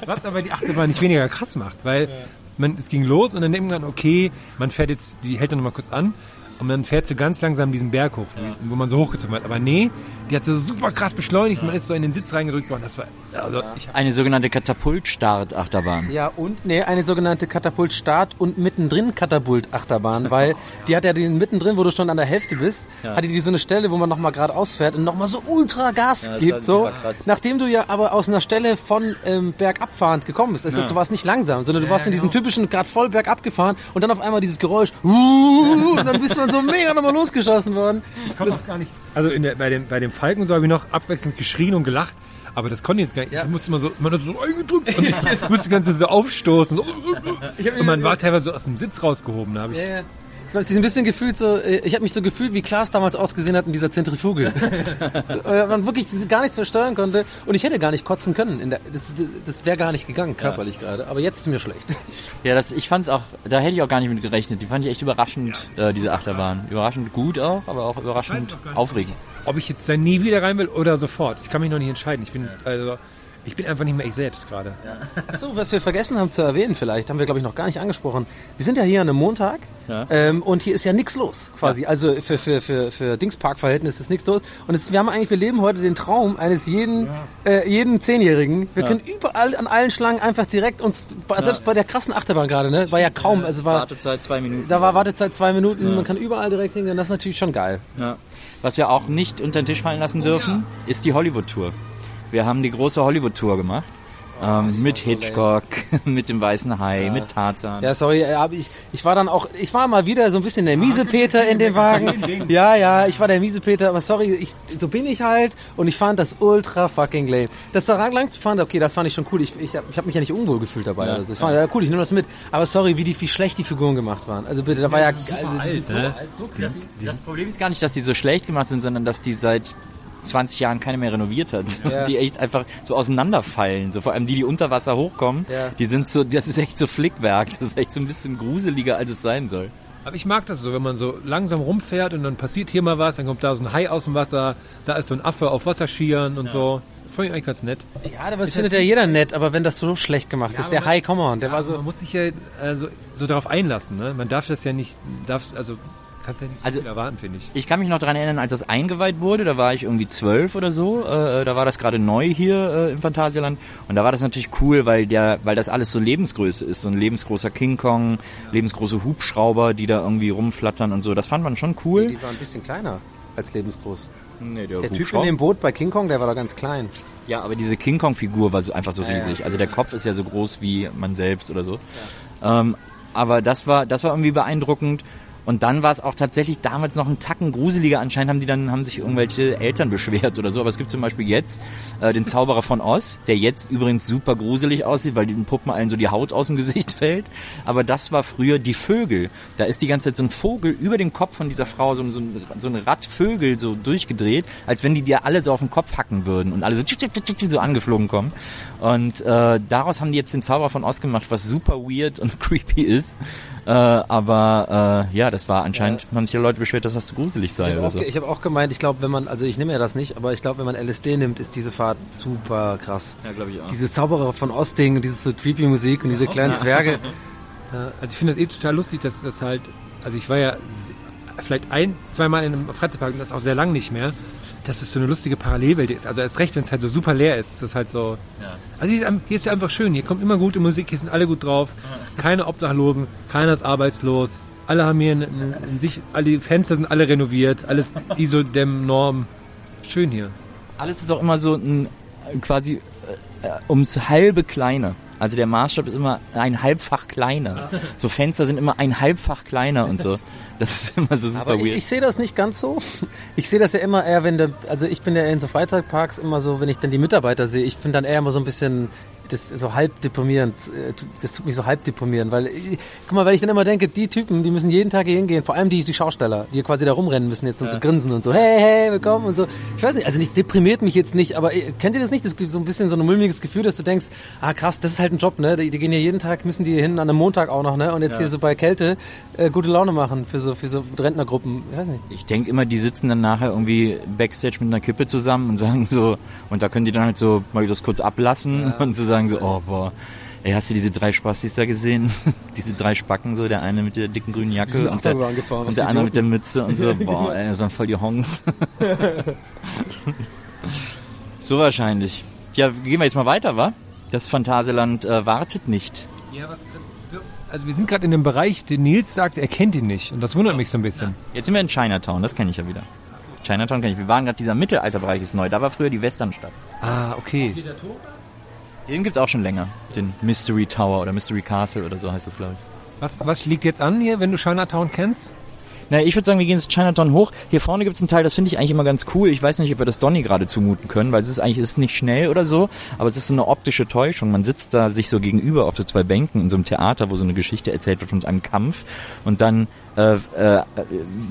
Was aber die Achterbahn nicht weniger krass macht, weil man, es ging los und dann denkt man, okay, man fährt jetzt, die hält dann nochmal kurz an und dann fährt sie ganz langsam diesen Berg hoch, wo, wo man so hochgezogen wird. Aber nee, die hat so super krass beschleunigt, man ist so in den Sitz reingedrückt worden. Das war, also ich Eine sogenannte Katapultstart-Achterbahn. Ja, und nee, eine sogenannte Katapult-Start und mittendrin Katapult-Achterbahn, weil die hat ja den mittendrin, wo du schon an der Hälfte bist, hatte die so eine Stelle, wo man nochmal geradeaus fährt und nochmal so ultra Gas gibt. So, nachdem du ja aber aus einer Stelle von ähm, bergabfahrend gekommen bist. Also, du warst nicht langsam, sondern du warst in diesem typischen gerade voll bergab gefahren und dann auf einmal dieses Geräusch uh, *laughs* und dann bist man so mega nochmal losgeschossen worden. konnte das gar nicht. Also in der, bei, dem, bei dem Falken so habe ich noch abwechselnd geschrien und gelacht. Aber das konnte ich jetzt gar nicht. Ja. Ich musste immer so, man hat so eingedrückt und ich *laughs* musste die ganze Zeit so aufstoßen. So. Und man war teilweise so aus dem Sitz rausgehoben. Da habe ich, Ja, ja. Ich habe ein bisschen gefühlt so, äh, ich habe mich so gefühlt, wie Klaas damals ausgesehen hat in dieser Zentrifuge. *laughs* äh, man wirklich gar nichts mehr steuern konnte und ich hätte gar nicht kotzen können. In der, das das, wäre gar nicht gegangen, körperlich gerade. Aber jetzt ist mir schlecht. Ja, das, ich fand's auch, da hätte ich auch gar nicht mit gerechnet. Die fand ich echt überraschend, äh, diese Achterbahn. Überraschend gut auch, aber auch überraschend auch aufregend. ob ich jetzt da nie wieder rein will oder sofort. Ich kann mich noch nicht entscheiden. Ich bin, also, ich bin einfach nicht mehr ich selbst gerade. Achso, was wir vergessen haben zu erwähnen vielleicht, haben wir glaube ich noch gar nicht angesprochen. Wir sind ja hier an einem Montag ähm, und hier ist ja nichts los quasi. Also für, für, für, für Dingspark-Verhältnisse ist nichts los. Und es, wir haben eigentlich, wir leben heute den Traum eines jeden, äh, jeden Zehnjährigen. Wir können überall an allen Schlangen einfach direkt uns, selbst bei der krassen Achterbahn gerade, ne, war ja kaum, also war, Wartezeit zwei Minuten. da war Wartezeit zwei Minuten, man kann überall direkt hingehen, das ist natürlich schon geil. Ja. Was wir auch nicht unter den Tisch fallen lassen dürfen, ist die Hollywood-Tour. Wir haben die große Hollywood-Tour gemacht. ähm, mit Hitchcock, *laughs* mit dem Weißen Hai, mit Tarzan. Ja, sorry, äh, aber ich, ich war dann auch, ich war mal wieder so ein bisschen der Miesepeter *laughs* in dem Wagen. Ja, ja, ich war der Miesepeter, aber sorry, ich, so bin ich halt und ich fand das ultra fucking lame. Das da lang zu fahren, okay, das fand ich schon cool. Ich, ich habe ich hab mich ja nicht unwohl gefühlt dabei. Ja. Also, ich fand, ja cool, ich nehme das mit. Aber sorry, wie, die, wie schlecht die Figuren gemacht waren. Also bitte, da war ja... Also, so ne? so. Das Problem ist gar nicht, dass die so schlecht gemacht sind, sondern dass die seit 20 Jahren keine mehr renoviert hat. Ja. *laughs* Die echt einfach so auseinanderfallen. So vor allem die, die unter Wasser hochkommen, Ja. die sind so, das ist echt so Flickwerk. Das ist echt so ein bisschen gruseliger, als es sein soll. Aber ich mag das so, wenn man so langsam rumfährt und dann passiert hier mal was, dann kommt da so ein Hai aus dem Wasser, da ist so ein Affe auf Wasserskiern und so. Fand ich eigentlich ganz nett. Ja, aber das findet ja jeder nett, aber wenn das so schlecht gemacht ist, der High, come on, der war Also so... man muss sich ja also, so darauf einlassen. Ne? Man darf das ja nicht, darf, also kannst ja nicht so Also- viel erwarten, finde ich. Ich kann mich noch daran erinnern, als das eingeweiht wurde, da war ich irgendwie zwölf oder so, äh, da war das gerade neu hier äh, im Phantasialand und da war das natürlich cool, weil der, weil das alles so Lebensgröße ist, so ein lebensgroßer King Kong, lebensgroße Hubschrauber, die da irgendwie rumflattern und so, das fand man schon cool. Die war ein bisschen kleiner als lebensgroß. Nee, Der Typ in dem Boot bei King Kong, der war doch ganz klein. Ja, aber diese King Kong-Figur war so einfach so riesig. Also der Kopf ist ja so groß wie man selbst oder so. Ähm, aber das war, das war irgendwie beeindruckend. Und dann war es auch tatsächlich damals noch ein Tacken gruseliger. Anscheinend haben die dann haben sich irgendwelche Eltern beschwert oder so. Aber es gibt zum Beispiel jetzt äh, den Zauberer von Oz, der jetzt übrigens super gruselig aussieht, weil den Puppen allen so die Haut aus dem Gesicht *laughs* fällt. Aber das war früher die Vögel. Da ist die ganze Zeit so ein Vogel über dem Kopf von dieser Frau, so, ein- so, so ein Radvögel so durchgedreht, als wenn die dir alle so auf den Kopf hacken würden und alle so, so angeflogen kommen. Und äh, daraus haben die jetzt den Zauberer von Oz gemacht, was super weird und *laughs* creepy ist. Äh, aber äh, ja, das war anscheinend, haben sich ja Leute beschwert, dass das zu gruselig sei Ich habe oder auch, so. hab auch gemeint, ich glaube, wenn man, also ich nehme ja das nicht, aber ich glaube, wenn man LSD nimmt, ist diese Fahrt super krass. Ja, glaube ich auch. Diese Zauberer von Osting und diese so creepy Musik und diese kleinen Zwerge. *laughs* Also ich finde das eh total lustig, dass das halt, also ich war ja vielleicht ein, zweimal in einem Freizeitpark und das auch sehr lang nicht mehr, dass es so eine lustige Parallelwelt ist. Also erst recht, wenn es halt so super leer ist, ist das halt so. Also hier ist, hier ist ja einfach schön, hier kommt immer gute Musik, hier sind alle gut drauf, keine Obdachlosen, keiner ist arbeitslos, alle haben hier in sich, alle die Fenster sind alle renoviert, alles ISO-Dem-Norm. Schön hier. Alles ist auch immer so ein, quasi äh, ums halbe kleiner. Also der Maßstab ist immer ein halbfach kleiner. So Fenster sind immer ein halbfach kleiner und so. *laughs* Das ist immer so super Aber ich, weird. ich sehe das nicht ganz so. Ich sehe das ja immer eher, wenn der, also ich bin ja in so Freizeitparks immer so, wenn ich dann die Mitarbeiter sehe, ich bin dann eher immer so ein bisschen, das ist so halb deprimierend, äh, das tut mich so halb deprimieren, weil, ich, guck mal, weil ich dann immer denke, die Typen, die müssen jeden Tag hier hingehen, vor allem die, die Schausteller, die quasi da rumrennen müssen jetzt und so grinsen und so, hey, hey, willkommen und so. Ich weiß nicht, also nicht deprimiert mich jetzt nicht, aber äh, kennt ihr das nicht? Das ist so ein bisschen so ein mulmiges Gefühl, dass du denkst, ah krass, das ist halt ein Job, ne? Die, die gehen ja jeden Tag, müssen die hin, an einem Montag auch noch, ne? Und jetzt hier so bei Kälte äh, gute Laune machen für so, für so Rentnergruppen. Ich weiß nicht. Ich denke immer, die sitzen dann nachher irgendwie Backstage mit einer Kippe zusammen und sagen so, und da können die dann halt so mal das kurz ablassen und so sagen so, oh boah, Ey, hast du diese drei Spastis da gesehen? *laughs* diese drei Spacken, so, der eine mit der dicken grünen Jacke und der, und der andere mit der Mütze und so. *laughs* Boah, ey, das waren voll die Hongs. *laughs* so wahrscheinlich. Ja, gehen wir jetzt mal weiter, wa? Das Phantasialand äh, wartet nicht. Ja, was, also wir sind gerade in dem Bereich, den Nils sagt, er kennt ihn nicht. Und das wundert mich so ein bisschen. Jetzt sind wir in Chinatown, das kenne ich ja wieder. Chinatown kenne ich. Wir waren gerade, dieser Mittelalterbereich ist neu. Da war früher die Westernstadt. Ah, okay. Den gibt's auch schon länger. Den Mystery Tower oder Mystery Castle oder so heißt das, glaube ich. Was, was liegt jetzt an hier, wenn du Chinatown kennst? Na, ich würde sagen, wir gehen jetzt Chinatown hoch. Hier vorne gibt's einen Teil, das finde ich eigentlich immer ganz cool. Ich weiß nicht, ob wir das Donny gerade zumuten können, weil es ist eigentlich es ist nicht schnell oder so, aber es ist so eine optische Täuschung. Man sitzt da sich so gegenüber auf so zwei Bänken in so einem Theater, wo so eine Geschichte erzählt wird von einem Kampf und dann äh, äh,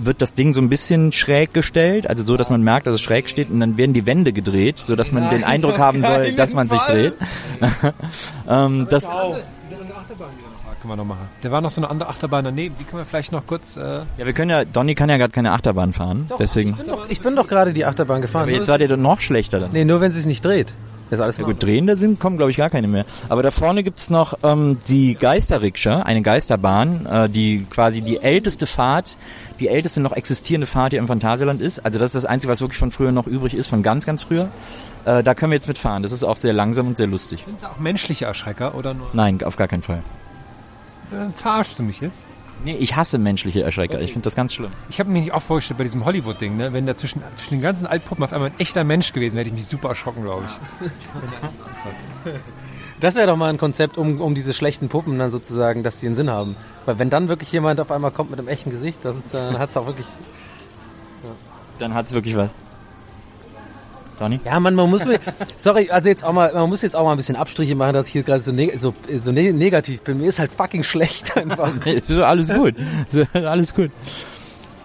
wird das Ding so ein bisschen schräg gestellt, also so, dass man merkt, dass es schräg steht und dann werden die Wände gedreht, so dass man den Eindruck haben soll, dass man sich dreht. *laughs* ähm, das, Können wir noch machen. Da war noch so eine andere Achterbahn daneben. Die können wir vielleicht noch kurz... Äh, ja, wir können ja, Donny kann ja gerade keine Achterbahn fahren, deswegen. Ich bin doch, ich bin doch gerade die Achterbahn gefahren. Aber jetzt war der doch noch schlechter dann. nee, nur wenn sie sich nicht dreht. Das ist alles Ja gut, drehende sind, kommen glaube ich gar keine mehr. Aber da vorne gibt's noch ähm, die Geisterrikscha, eine Geisterbahn, äh, die quasi die älteste Fahrt, die älteste noch existierende Fahrt hier im Phantasialand ist. Also das ist das Einzige, was wirklich von früher noch übrig ist, von ganz, ganz früher. Äh, da können wir jetzt mitfahren. Das ist auch sehr langsam und sehr lustig. sind da auch menschliche Erschrecker oder nur... Nein, auf gar keinen Fall. Verarschst du mich jetzt? Nee, ich hasse menschliche Erschrecker. Ich finde das ganz schlimm. Ich habe mir nicht auch vorgestellt bei diesem Hollywood-Ding, ne? wenn da zwischen, zwischen den ganzen Altpuppen auf einmal ein echter Mensch gewesen wäre, hätte ich mich super erschrocken, glaube ich. Das wäre doch mal ein Konzept, um, um diese schlechten Puppen dann sozusagen, dass sie einen Sinn haben. Weil wenn dann wirklich jemand auf einmal kommt mit einem echten Gesicht, das ist, dann hat's auch wirklich. Dann hat's wirklich was. Donny? Ja, man, man muss mir, sorry, also jetzt auch mal, man muss jetzt auch mal ein bisschen Abstriche machen, dass ich hier gerade so, neg so, so ne negativ bin. Mir ist halt fucking schlecht einfach. *laughs* so, alles gut. So, alles gut.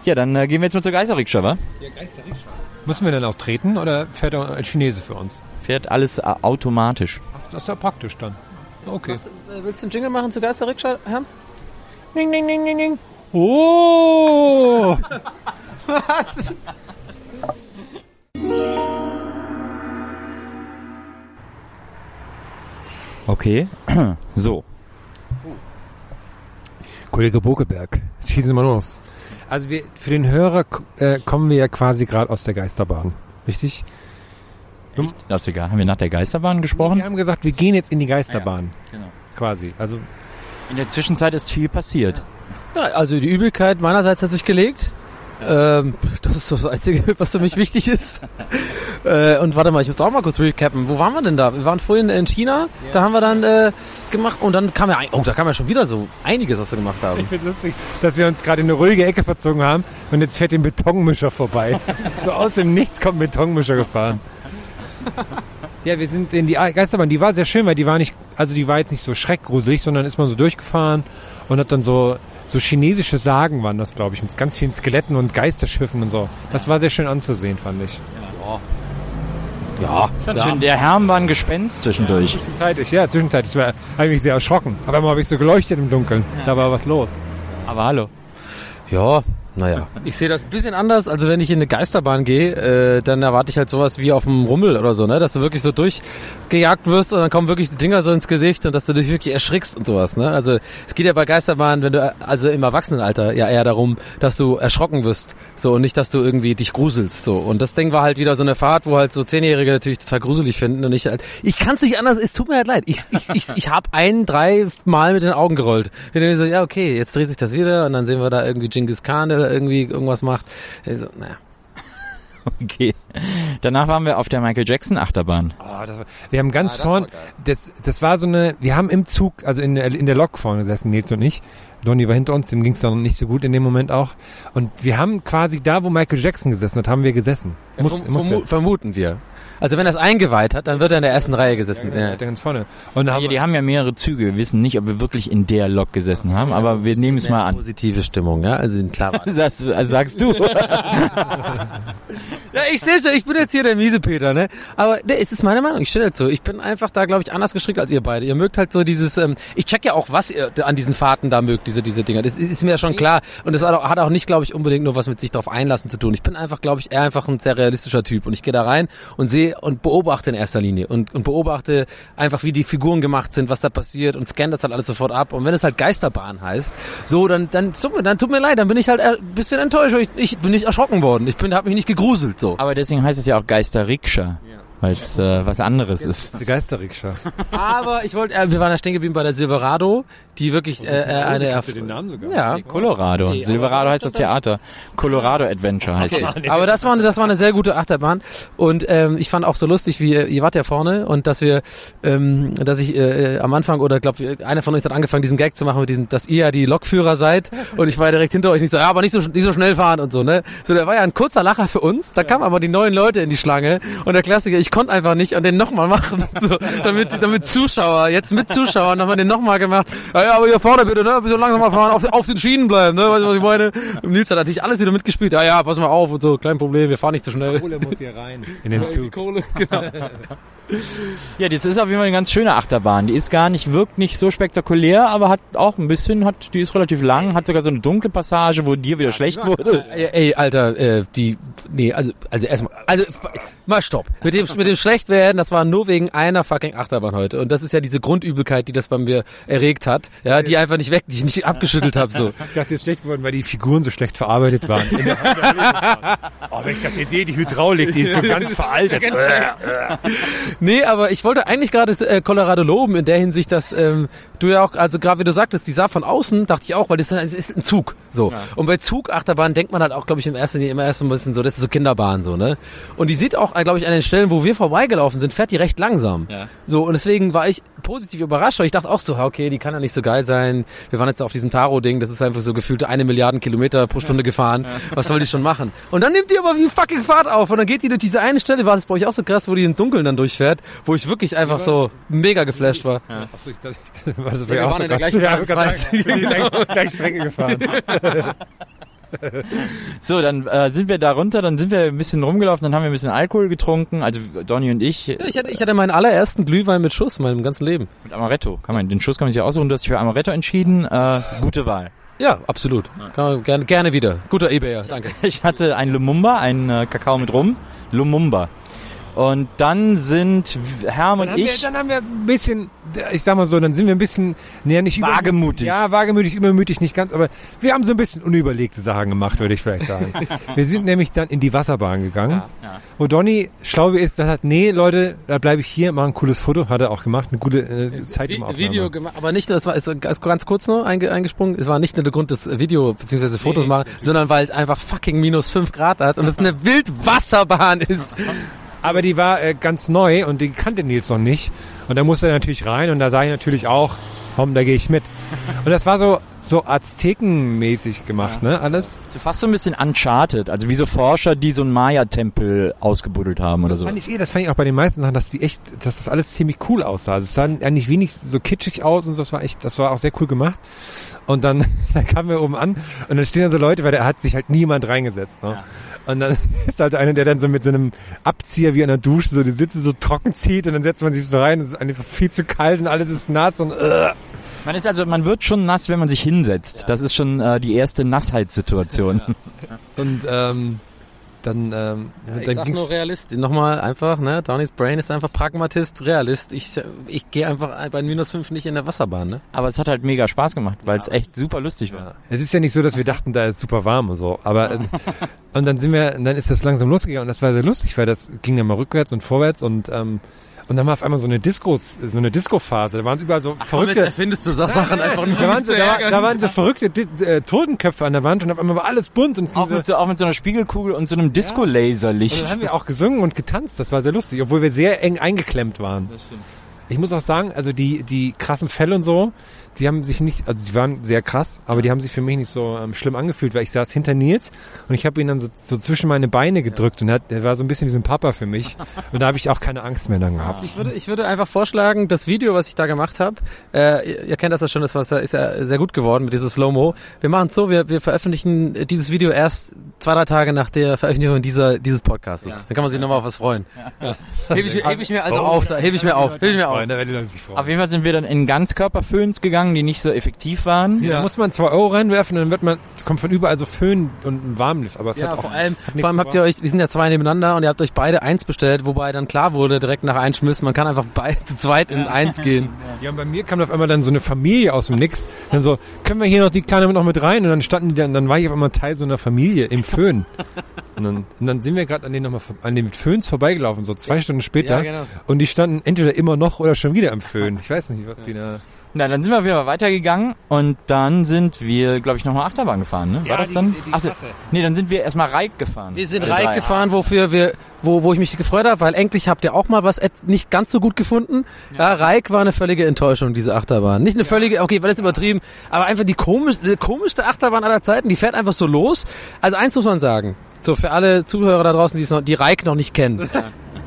Ja, dann äh, gehen wir jetzt mal zur Geisterrikscha, wa? Müssen wir dann auch treten oder fährt er ein Chinese für uns? Fährt alles äh, automatisch. Das ist ja praktisch dann. Okay. Was, äh, willst du einen Jingle machen zu Geisterrikscha, Herr? Ding, ding, ding, ding, ding. Oh! *laughs* Okay. *clears throat* So. Kollege Bokeberg, schießen Sie mal los. Also wir, für den Hörer äh, kommen wir ja quasi gerade aus der Geisterbahn. Richtig? Das ist egal. Haben wir nach der Geisterbahn gesprochen? Wir haben gesagt, wir gehen jetzt in die Geisterbahn. Genau. Quasi. Also In der Zwischenzeit ist viel passiert. Ja, also die Übelkeit meinerseits hat sich gelegt. Ähm, das ist das Einzige, was für mich wichtig ist. *laughs* äh, und warte mal, ich muss auch mal kurz recappen. Wo waren wir denn da? Wir waren vorhin in China, da haben wir dann äh, gemacht und dann kam ja, oh, da kam ja schon wieder so einiges, was wir gemacht haben. ich finde lustig, dass wir uns gerade in eine ruhige Ecke verzogen haben und jetzt fährt ein Betonmischer vorbei. so aus dem Nichts kommt ein Betonmischer gefahren. Ja, wir sind in die Geisterbahn. Die war sehr schön, weil die war nicht, also die war jetzt nicht so schreckgruselig, sondern ist man so durchgefahren und hat dann so so chinesische Sagen waren das, glaube ich, mit ganz vielen Skeletten und Geisterschiffen und so. Das war sehr schön anzusehen, fand ich. Ja, Ganz schön. Der Herm war ein Gespenst zwischendurch. Zwischenzeitlich, ja, zwischenzeitlich. Das war eigentlich sehr erschrocken. Aber einmal habe ich so geleuchtet im Dunkeln. Da war was los. Aber hallo. Ja, naja. Ich sehe das ein bisschen anders, also wenn ich in eine Geisterbahn gehe, äh, dann erwarte ich halt sowas wie auf dem Rummel oder so, ne? Dass du wirklich so durchgejagt wirst und dann kommen wirklich die Dinger so ins Gesicht und dass du dich wirklich erschrickst und sowas, ne? Also es geht ja bei Geisterbahnen, wenn du also im Erwachsenenalter ja eher darum, dass du erschrocken wirst, so und nicht, dass du irgendwie dich gruselst, so. Und das Ding war halt wieder so eine Fahrt, wo halt so Zehnjährige natürlich total gruselig finden und ich halt, ich kann es nicht anders, es tut mir halt leid. Ich, ich, ich, ich habe ein, drei Mal mit den Augen gerollt. Dachte mir so, ja okay, jetzt dreht sich das wieder und dann sehen wir da irgendwie Genghis Khan, der da irgendwie irgendwas macht. Ich so, naja. *laughs* Okay. Danach waren wir auf der Michael Jackson Achterbahn. Oh, das war, wir haben ganz Ah, das war vorn, das, das war so eine, wir haben im Zug, also in der, in der Lok vorne gesessen, Nils und ich. Donny war hinter uns, dem ging es dann nicht so gut in dem Moment auch. Und wir haben quasi da, wo Michael Jackson gesessen hat, haben wir gesessen. Muss, Verm muss vermu ja. vermuten wir. Also wenn er es eingeweiht hat, dann wird er in der ersten Reihe gesessen. Ja, Ja. der ganz vorne. Und haben Ja, die wir, haben ja mehrere Züge. Wir wissen nicht, ob wir wirklich in der Lok gesessen haben, aber wir nehmen es mal an. Positive Stimmung, ja. Also klar. Das, also sagst du. *laughs* Ja, ich sehe schon, ich bin jetzt hier der miese Peter, ne? Aber ne, es ist meine Meinung, ich stehe dazu. Ich bin einfach da, glaube ich, anders gestrickt als ihr beide. Ihr mögt halt so dieses, ähm, ich check ja auch, was ihr an diesen Fahrten da mögt, diese, diese Dinger. Das ist, mir ja schon klar. Und das hat auch, hat auch nicht, glaube ich, unbedingt nur was mit sich darauf einlassen zu tun. Ich bin einfach, glaube ich, eher einfach ein sehr realistischer Typ. Und ich gehe da rein und sehe und beobachte in erster Linie und, und beobachte einfach, wie die Figuren gemacht sind, was da passiert und scanne das halt alles sofort ab. Und wenn es halt Geisterbahn heißt, so, dann, dann, tut mir- dann tut mir leid, dann bin ich halt ein bisschen enttäuscht. Ich, ich bin nicht erschrocken worden. Ich bin, habe mich nicht gegruselt, so. Aber deswegen heißt es ja auch Geisterrikscha, weil es äh, was anderes ist. Die Geisterrikscha. Aber ich wollte, äh, wir waren ja stehen geblieben bei der Silverado, die wirklich äh, äh, eine Erf Namen sogar. ja. Colorado. Nee, Silverado heißt das Theater. Colorado Adventure heißt Okay. *laughs* Aber das war, eine, das war eine sehr gute Achterbahn und ähm, ich fand auch so lustig, wie ihr, wart ja vorne und dass wir, ähm, dass ich äh, am Anfang oder glaube einer von euch hat angefangen, diesen Gag zu machen mit diesem, dass ihr ja die Lokführer seid *laughs* und ich war ja direkt hinter euch nicht so, ja, aber nicht so nicht so schnell fahren und so ne. So, der war ja ein kurzer Lacher für uns. Da kamen aber die neuen Leute in die Schlange und der Klassiker, ich konnte einfach nicht und den nochmal machen, so, *laughs* damit damit Zuschauer jetzt mit Zuschauern haben wir den nochmal gemacht. Ja, ja, aber hier vorne bitte, ne, ein bisschen langsamer fahren, auf, auf den Schienen bleiben, ne, weißt du, was ich meine? Und Nils hat natürlich alles wieder mitgespielt. Ja, ja, pass mal auf und so, kein Problem, wir fahren nicht zu schnell. Kohle muss hier rein. In den Zug. Kohle, *laughs* genau. *laughs* Ja, das ist auf jeden Fall eine ganz schöne Achterbahn. Die ist gar nicht, wirkt nicht so spektakulär, aber hat auch ein bisschen, hat, die ist relativ lang, hat sogar so eine dunkle Passage, wo dir wieder schlecht wurde. Ey, ey, Alter, äh, die, nee, also, also erstmal, also, mal stopp. Mit dem, mit dem Schlechtwerden, das war nur wegen einer fucking Achterbahn heute. Und das ist ja diese Grundübelkeit, die das bei mir erregt hat, ja, die einfach nicht weg, die ich nicht abgeschüttelt habe, so. *laughs* Ich dachte, es ist schlecht geworden, weil die Figuren so schlecht verarbeitet waren. *laughs* oh, wenn ich das jetzt sehe, die Hydraulik, die ist so ganz veraltet. Nee, aber ich wollte eigentlich gerade äh, Colorado loben in der Hinsicht, dass ähm, du ja auch, also gerade wie du sagtest, die sah von außen, dachte ich auch, weil das ist, ein Zug. So. Und bei Zugachterbahn denkt man halt auch, glaube ich, im ersten Linie immer erst so ein bisschen so, das ist so Kinderbahn so, ne? Und die sieht auch, glaube ich, an den Stellen, wo wir vorbeigelaufen sind, fährt die recht langsam. Ja. So, und deswegen war ich positiv überrascht, weil ich dachte auch so, okay, die kann ja nicht so geil sein. Wir waren jetzt auf diesem Taro-Ding, das ist einfach so gefühlte eine Milliarden Kilometer pro Stunde gefahren. Was soll die schon machen? Und dann nimmt die aber wie fucking Fahrt auf und dann geht die durch diese eine Stelle, war das bei euch auch so krass, wo die im Dunkeln dann durchfährt, wo ich wirklich einfach so mega geflasht war. Achso, ich dachte, *laughs* Ja, wir waren in der gleichen ja, *laughs* gleiche Strecke gefahren. *laughs* So, dann äh, sind wir da runter, dann sind wir ein bisschen rumgelaufen, dann haben wir ein bisschen Alkohol getrunken, also Donny und ich Ja, Ich hatte, ich hatte meinen allerersten Glühwein mit Schuss in meinem ganzen Leben. mit Amaretto. Kann man, den Schuss kann man sich aussuchen, du hast dich für Amaretto entschieden. Äh, gute Wahl. Ja, absolut. Kann man gerne, gerne wieder. Guter Ebayer, danke. *laughs* Ich hatte ein Lumumba, ein äh, Kakao mit Rum. Lumumba. Und dann sind Herm Dann und haben, wir, ich. dann haben wir ein bisschen, ich sag mal so, dann sind wir ein bisschen, nee, nicht Wagemutig. Ja, wagemutig, übermütig nicht ganz, aber wir haben so ein bisschen unüberlegte Sachen gemacht, würde ich vielleicht sagen. *laughs* wir sind nämlich dann in die Wasserbahn gegangen, Ja. wo Donny schlau wie ist, gesagt hat, nee, Leute, da bleibe ich hier, mache ein cooles Foto, hat er auch gemacht, eine gute äh, Zeit im Aufnahme. Video gemacht, aber nicht, das war ist ganz, kurz nur einge, eingesprungen. Es war nicht nur der Grund des Video bzw. Fotos machen, sondern weil es einfach fucking minus 5 Grad hat und es eine Wildwasserbahn ist. Aber die war äh, ganz neu und die kannte Nils noch nicht. Und da musste er natürlich rein und da sah ich natürlich auch, komm, da gehe ich mit. Und das war so, so Aztekenmäßig gemacht, ne, alles. So fast so ein bisschen Uncharted, also wie so Forscher, die so einen Maya-Tempel ausgebuddelt haben oder Das so. fand ich eh, das fand ich auch bei den meisten Sachen, dass die echt, dass das alles ziemlich cool aussah. Also es sah eigentlich wenig so kitschig aus und so, das war echt, das war auch sehr cool gemacht. Und dann, *laughs* dann kamen wir oben an und dann stehen da so Leute, weil da hat sich halt niemand reingesetzt. Ne? Und dann *laughs* ist halt einer, der dann so mit so einem Abzieher wie an der Dusche so die Sitze so trocken zieht und dann setzt man sich so rein und es ist einfach viel zu kalt und alles ist nass und äh. Man ist also, man wird schon nass, wenn man sich hinsetzt. Das ist schon äh, die erste Nassheitssituation. *laughs* und ähm, dann, ähm, Ich dann sag nur Realist. Nochmal einfach, ne? Downey's Brain ist einfach Pragmatist, Realist. Ich, ich gehe einfach bei minus 5 nicht in der Wasserbahn, ne? Aber es hat halt mega Spaß gemacht, weil es echt super lustig war. Es ist ja nicht so, dass wir dachten, da ist super warm und so, aber äh, und dann sind wir, dann ist das langsam losgegangen und das war sehr lustig, weil das ging dann mal rückwärts und vorwärts und ähm, und dann war auf einmal so eine Disco, so eine Disco-Phase. Da waren überall so verrückte, erfindest du Sachen einfach nur da waren, so, da, da waren so verrückte äh, Totenköpfe an der Wand und auf einmal war alles bunt und, Auch diese, mit, so, auch mit so einer Spiegelkugel und so einem und dann Disco-Laserlicht. haben wir auch gesungen und getanzt. Das war sehr lustig, obwohl wir sehr eng eingeklemmt waren. ich muss auch sagen, also die, die krassen Fälle und so, die haben sich nicht, also die waren sehr krass, aber die haben sich für mich nicht so ähm, schlimm angefühlt, weil ich saß hinter Nils und ich habe ihn dann so, so zwischen meine Beine gedrückt und er hat, der war so ein bisschen wie so ein Papa für mich *laughs* und da habe ich auch keine Angst mehr dann gehabt. Ich würde, ich würde einfach vorschlagen, das Video, was ich da gemacht habe, äh, ihr, ihr kennt das ja schon, das war, ist ja sehr gut geworden mit dieses Slow-Mo. Wir machen es so, wir, wir veröffentlichen dieses Video erst zwei, drei Tage nach der Veröffentlichung dieser, dieses Podcasts. Dann kann man sich nochmal auf was freuen. *laughs* Hebe ich, mir- hebe ich mir also auf, da hebe ich mir auf, hebe ich mir auf. Freuen. Auf jeden Fall sind wir dann in Ganzkörperföhns gegangen, die nicht so effektiv waren. Da muss man zwei Euro reinwerfen, dann wird man, kommt von überall so Föhn und ein Warmlift, aber es Ja, hat auch vor allem, hat vor allem habt ihr euch, wir sind ja zwei nebeneinander und ihr habt euch beide eins bestellt, wobei dann klar wurde, direkt nach Einschmiss, man kann einfach beide *laughs* zu zweit in eins gehen. Ja, und bei mir kam auf einmal dann so eine Familie aus dem Nix. Dann so, können wir hier noch die Kleine noch mit rein? Und dann standen die dann, dann war ich auf einmal Teil so einer Familie im Föhn. *laughs* Und dann, und dann sind wir gerade an den nochmal an den Föhns vorbeigelaufen, so zwei Stunden später. Ja, genau. Und die standen entweder immer noch oder schon wieder im Föhn. Ich weiß nicht, was die da. Na, dann sind wir wieder weitergegangen und dann sind wir, glaube ich, nochmal Achterbahn gefahren, ne? War Ja, das die- dann? die Ach so, Klasse. nee, dann sind wir erstmal Reik gefahren. Wir sind Alle Reik gefahren, wofür wir, wo, wo ich mich gefreut habe, weil endlich habt ihr auch mal was nicht ganz so gut gefunden. Ja, Reik war eine völlige Enttäuschung, diese Achterbahn. Nicht eine völlige, okay, war jetzt übertrieben, aber einfach die komisch, die komischste Achterbahn aller Zeiten, die fährt einfach so los. Also eins muss man sagen, so für alle Zuhörer da draußen, die es noch, die Reik noch nicht kennen.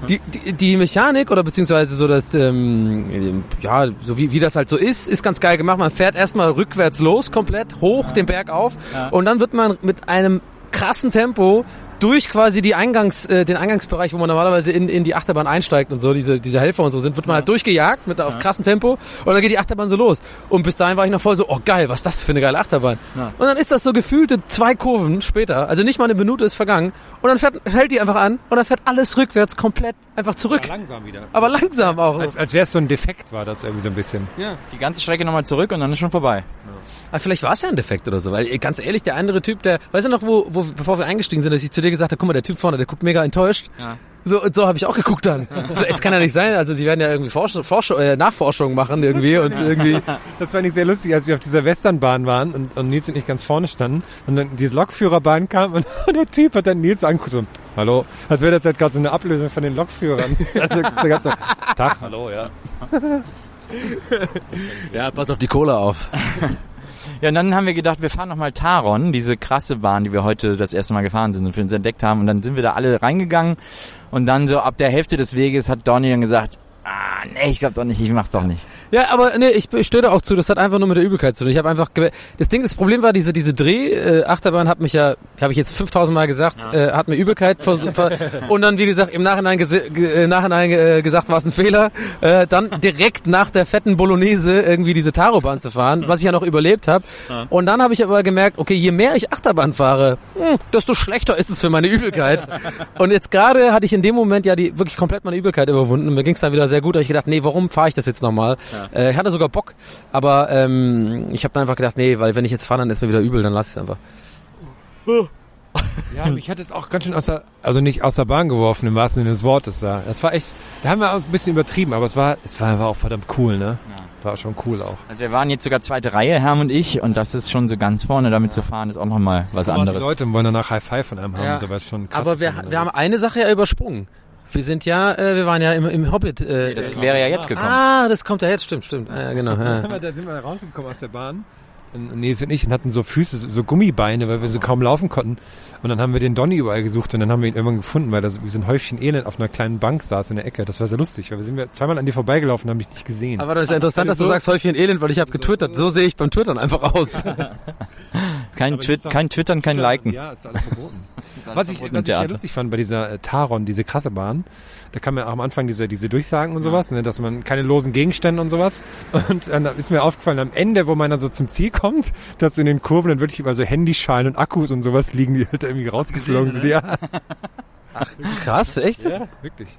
Die, die, die Mechanik oder beziehungsweise so das, ähm, ja, so wie, wie das halt so ist, ist ganz geil gemacht. Man fährt erstmal rückwärts los, komplett hoch den Berg auf und dann wird man mit einem krassen Tempo durch quasi die Eingangs, äh, den Eingangsbereich, wo man normalerweise in, in die Achterbahn einsteigt und so, diese, diese Helfer und so sind, wird man halt durchgejagt mit auf krassem Tempo und dann geht die Achterbahn so los. Und bis dahin war ich noch voll so, oh geil, was ist das für eine geile Achterbahn. Und dann ist das so gefühlte zwei Kurven später, also nicht mal eine Minute ist vergangen und dann fährt, hält die einfach an und dann fährt alles rückwärts komplett einfach zurück. Langsam wieder. Aber langsam auch. Als, als wäre es so ein Defekt, war das irgendwie so ein bisschen. Die ganze Strecke nochmal zurück und dann ist schon vorbei. Aber vielleicht war es ja ein Defekt oder so, weil ganz ehrlich, der andere Typ, der, weißt du noch, wo, wo bevor wir eingestiegen sind, dass ich zu dir gesagt habe, guck mal, der Typ vorne, der guckt mega enttäuscht. Ja. So, so habe ich auch geguckt dann. Es kann ja nicht sein, also die werden ja irgendwie Forsch Forsch äh, Nachforschung machen irgendwie und irgendwie. *laughs* Das fand ich sehr lustig, als wir auf dieser Westernbahn waren und, und Nils und ich ganz vorne standen und dann diese Lokführerbahn kam und, *laughs* der Typ hat dann Nils angeguckt so, hallo, als wäre das halt gerade so eine Ablösung von den Lokführern. *laughs* Also der ganze Tag, hallo, ja. Ja, pass auf die Cola auf. Ja, und dann haben wir gedacht, wir fahren nochmal Taron, diese krasse Bahn, die wir heute das erste Mal gefahren sind und für uns entdeckt haben. Und dann sind wir da alle reingegangen und dann so ab der Hälfte des Weges hat Donny dann gesagt, ah, nee, ich glaube doch nicht, ich mach's doch nicht. Ja, aber nee, ich, ich stehe da auch zu, das hat einfach nur mit der Übelkeit zu tun. Ich habe einfach das Ding, das Problem war, diese diese Dreh äh, Achterbahn hat mich ja, habe ich jetzt 5000 Mal gesagt, äh, hat mir Übelkeit vers ver und dann wie gesagt im Nachhinein ge äh, Nachhinein äh, gesagt, war es ein Fehler, äh, dann direkt nach der fetten Bolognese irgendwie diese Tarobahn zu fahren, was ich ja noch überlebt habe. Und dann habe ich aber gemerkt, okay, je mehr ich Achterbahn fahre, hm, desto schlechter ist es für meine Übelkeit. *laughs* Und jetzt gerade hatte ich in dem Moment ja die wirklich komplett meine Übelkeit überwunden. Mir ging es dann wieder sehr gut. Da hab ich gedacht, nee, warum fahre ich das jetzt nochmal? Äh, ich hatte sogar Bock, aber ähm, ich habe dann einfach gedacht, nee, weil wenn ich jetzt fahre, dann ist mir wieder übel, dann lass ich es einfach. Ja, mich hat es auch ganz schön aus der, also nicht aus der Bahn geworfen, im wahrsten Sinne des Wortes da. Das war echt, da haben wir auch ein bisschen übertrieben, aber es war, es war einfach auch verdammt cool, ne? War schon cool auch. Also wir waren jetzt sogar zweite Reihe, Herm und ich, und das ist schon so ganz vorne, damit zu fahren, ist auch nochmal was Aber die anderes. Leute wollen danach High Five von einem haben, Ja. so was schon krass. aber wir, wir haben eine Sache ja übersprungen. Wir sind ja, äh, wir waren ja im, im Hobbit. Äh, Das äh, wäre ja jetzt gekommen. ah, das kommt ja jetzt, stimmt, stimmt. Ah, ja, genau. Ja. *laughs* Da sind wir rausgekommen aus der Bahn. Und Nils und ich und hatten so Füße, so Gummibeine, weil wir so kaum laufen konnten. Und dann haben wir den Donny überall gesucht und dann haben wir ihn irgendwann gefunden, weil da so, wie so ein Häufchen Elend auf einer kleinen Bank saß in der Ecke. Das war sehr lustig, weil wir sind zweimal an dir vorbeigelaufen und haben dich nicht gesehen. Aber das ist ja interessant, dass du So- sagst Häufchen Elend, weil ich habe getwittert. So sehe ich beim Twittern einfach aus. *laughs* Kein, ist doch- kein Twittern, kein Liken. Ja, ist alles verboten. *laughs* alles was ich, verboten was ich sehr lustig fand bei dieser äh, Taron, diese krasse Bahn, da kam ja auch am Anfang diese, diese Durchsagen und sowas, ne, dass man keine losen Gegenstände und sowas. Und dann ist mir aufgefallen, am Ende, wo man dann so zum Ziel kommt, dass so in den Kurven dann wirklich überall so Handyschalen und Akkus und sowas liegen, die halt irgendwie rausgeflogen sind. Ja, Krass, echt? ja, wirklich.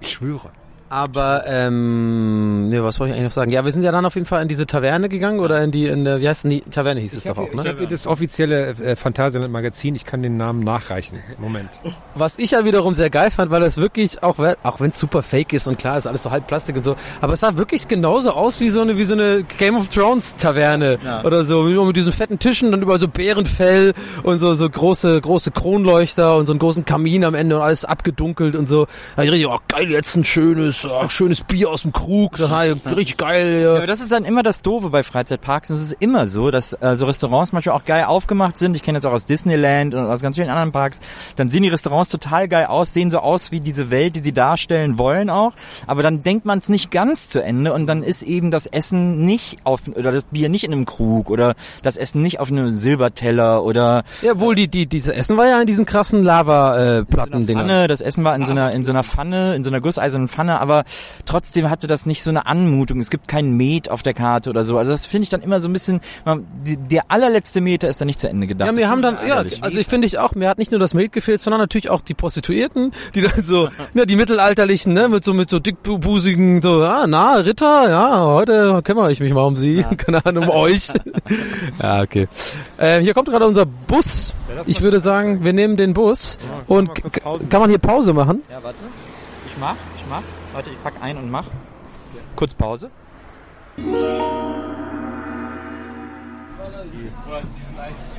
Ich schwöre. Aber, ähm, nee, was wollte ich eigentlich noch sagen? Ja, wir sind ja dann auf jeden Fall in diese Taverne gegangen oder in die, in der, wie heißt denn die Taverne hieß es Ich doch habe auch, ne? ich hab hier das offizielle äh, Phantasialand Magazin, ich kann den Namen nachreichen. Moment. Was ich ja wiederum sehr geil fand, weil das wirklich, auch, auch wenn es super fake ist und klar ist alles so halb Plastik und so, aber es sah wirklich genauso aus wie so eine, wie so eine Game of Thrones Taverne oder so, wie mit diesen fetten Tischen und überall so Bärenfell und so, so große, große Kronleuchter und so einen großen Kamin am Ende und alles abgedunkelt und so. Da ich richtig, oh geil, jetzt ein schönes Oh, schönes Bier aus dem Krug, das war richtig geil. Ja, aber das ist dann immer das Doofe bei Freizeitparks. Es ist immer so, dass äh, so Restaurants manchmal auch geil aufgemacht sind. Ich kenne jetzt auch aus Disneyland und aus ganz vielen anderen Parks. Dann sehen die Restaurants total geil aus, sehen so aus wie diese Welt, die sie darstellen wollen auch. Aber dann denkt man es nicht ganz zu Ende und dann ist eben das Essen nicht auf oder das Bier nicht in einem Krug oder das Essen nicht auf einem Silberteller oder Ja, wohl die, die, dieses Essen war ja in diesen krassen Lava-Platten-Dingern. Pfanne. Das Essen war in so einer in so einer Pfanne, in so einer gusseisernen Pfanne, aber trotzdem hatte das nicht so eine Anmutung. Es gibt kein Met auf der Karte oder so. Also das finde ich dann immer so ein bisschen. Man, die, der allerletzte Meter ist dann nicht zu Ende gedacht. Ja, wir haben dann, ja, also ich finde ich auch, mir hat nicht nur das Milch gefehlt, sondern natürlich auch die Prostituierten, die dann so, *laughs* ne, die mittelalterlichen, ne, mit so, mit so dickbusigen, so, ah, na, Ritter, ja, heute kümmere ich mich mal um sie, *laughs* keine Ahnung, um euch. *laughs* ja, okay. Äh, hier kommt gerade unser Bus. Ich würde sagen, wir nehmen den Bus und k- kann man hier Pause machen? Ja, warte. Ich mach, ich mach. Warte, ich pack ein und mach. Kurz Pause.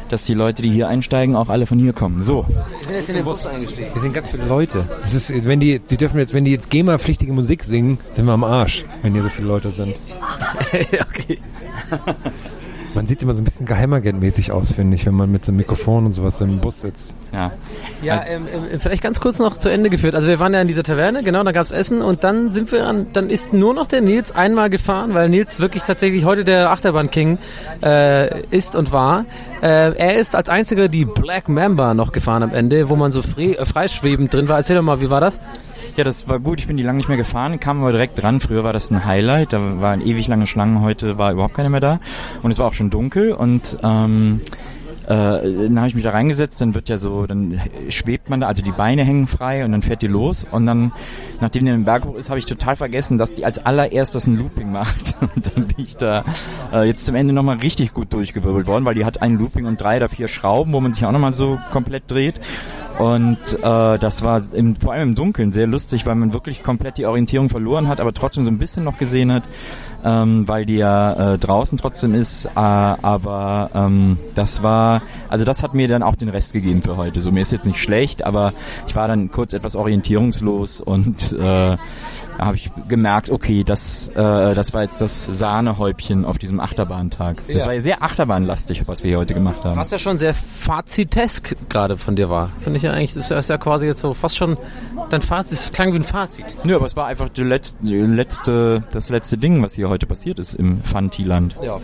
Dass die Leute, die hier einsteigen, auch alle von hier kommen. So. Wir sind jetzt in den Bus eingestiegen. Wir sind ganz viele Leute. Das ist, wenn die, die dürfen jetzt, wenn die jetzt GEMA-pflichtige Musik singen, sind wir am Arsch, wenn hier so viele Leute sind. *laughs* okay. *laughs* Man sieht immer so ein bisschen Geheimagentmäßig aus, finde ich, wenn man mit so einem Mikrofon und sowas im Bus sitzt. Ja. Ja, Also- ähm, ähm, vielleicht ganz kurz noch zu Ende geführt. Also wir waren ja in dieser Taverne, genau, da gab's Essen und dann sind wir an, dann ist nur noch der Nils einmal gefahren, weil Nils wirklich tatsächlich heute der Achterbahn-King äh, ist und war. Äh, er ist als einziger die Black Mamba noch gefahren am Ende, wo man so frei, äh, freischwebend drin war. Erzähl doch mal, wie war das? Ja, das war gut. Ich bin die lange nicht mehr gefahren, kam aber direkt dran. Früher war das ein Highlight. Da waren ewig lange Schlangen. Heute war überhaupt keiner mehr da. Und es war auch schon dunkel. Und ähm, äh, dann habe ich mich da reingesetzt. Dann wird ja so, dann schwebt man da, also die Beine hängen frei und dann fährt die los. Und dann, nachdem die im Berg hoch ist, habe ich total vergessen, dass die als allererstes ein Looping macht. *laughs* Und dann bin ich da äh, jetzt zum Ende nochmal richtig gut durchgewirbelt worden, weil die hat ein Looping und drei oder vier Schrauben, wo man sich auch nochmal so komplett dreht. Und äh, das war im, vor allem im Dunkeln sehr lustig, weil man wirklich komplett die Orientierung verloren hat, aber trotzdem so ein bisschen noch gesehen hat, ähm, weil die ja äh, draußen trotzdem ist. Äh, aber ähm, das war, also das hat mir dann auch den Rest gegeben für heute. So mir ist jetzt nicht schlecht, aber ich war dann kurz etwas orientierungslos und äh, da habe ich gemerkt, okay, das, äh, das war jetzt das Sahnehäubchen auf diesem Achterbahntag. Das Ja. war ja sehr Achterbahnlastig, was wir hier heute gemacht haben. Was ja schon sehr fazitesk gerade von dir war. Finde ich ja eigentlich, das ist ja- ja quasi jetzt so fast schon dein Fazit, es klang wie ein Fazit. Nö, aber es war einfach die letzte, die letzte, das letzte Ding, was hier heute passiert ist im Fantiland. Ja.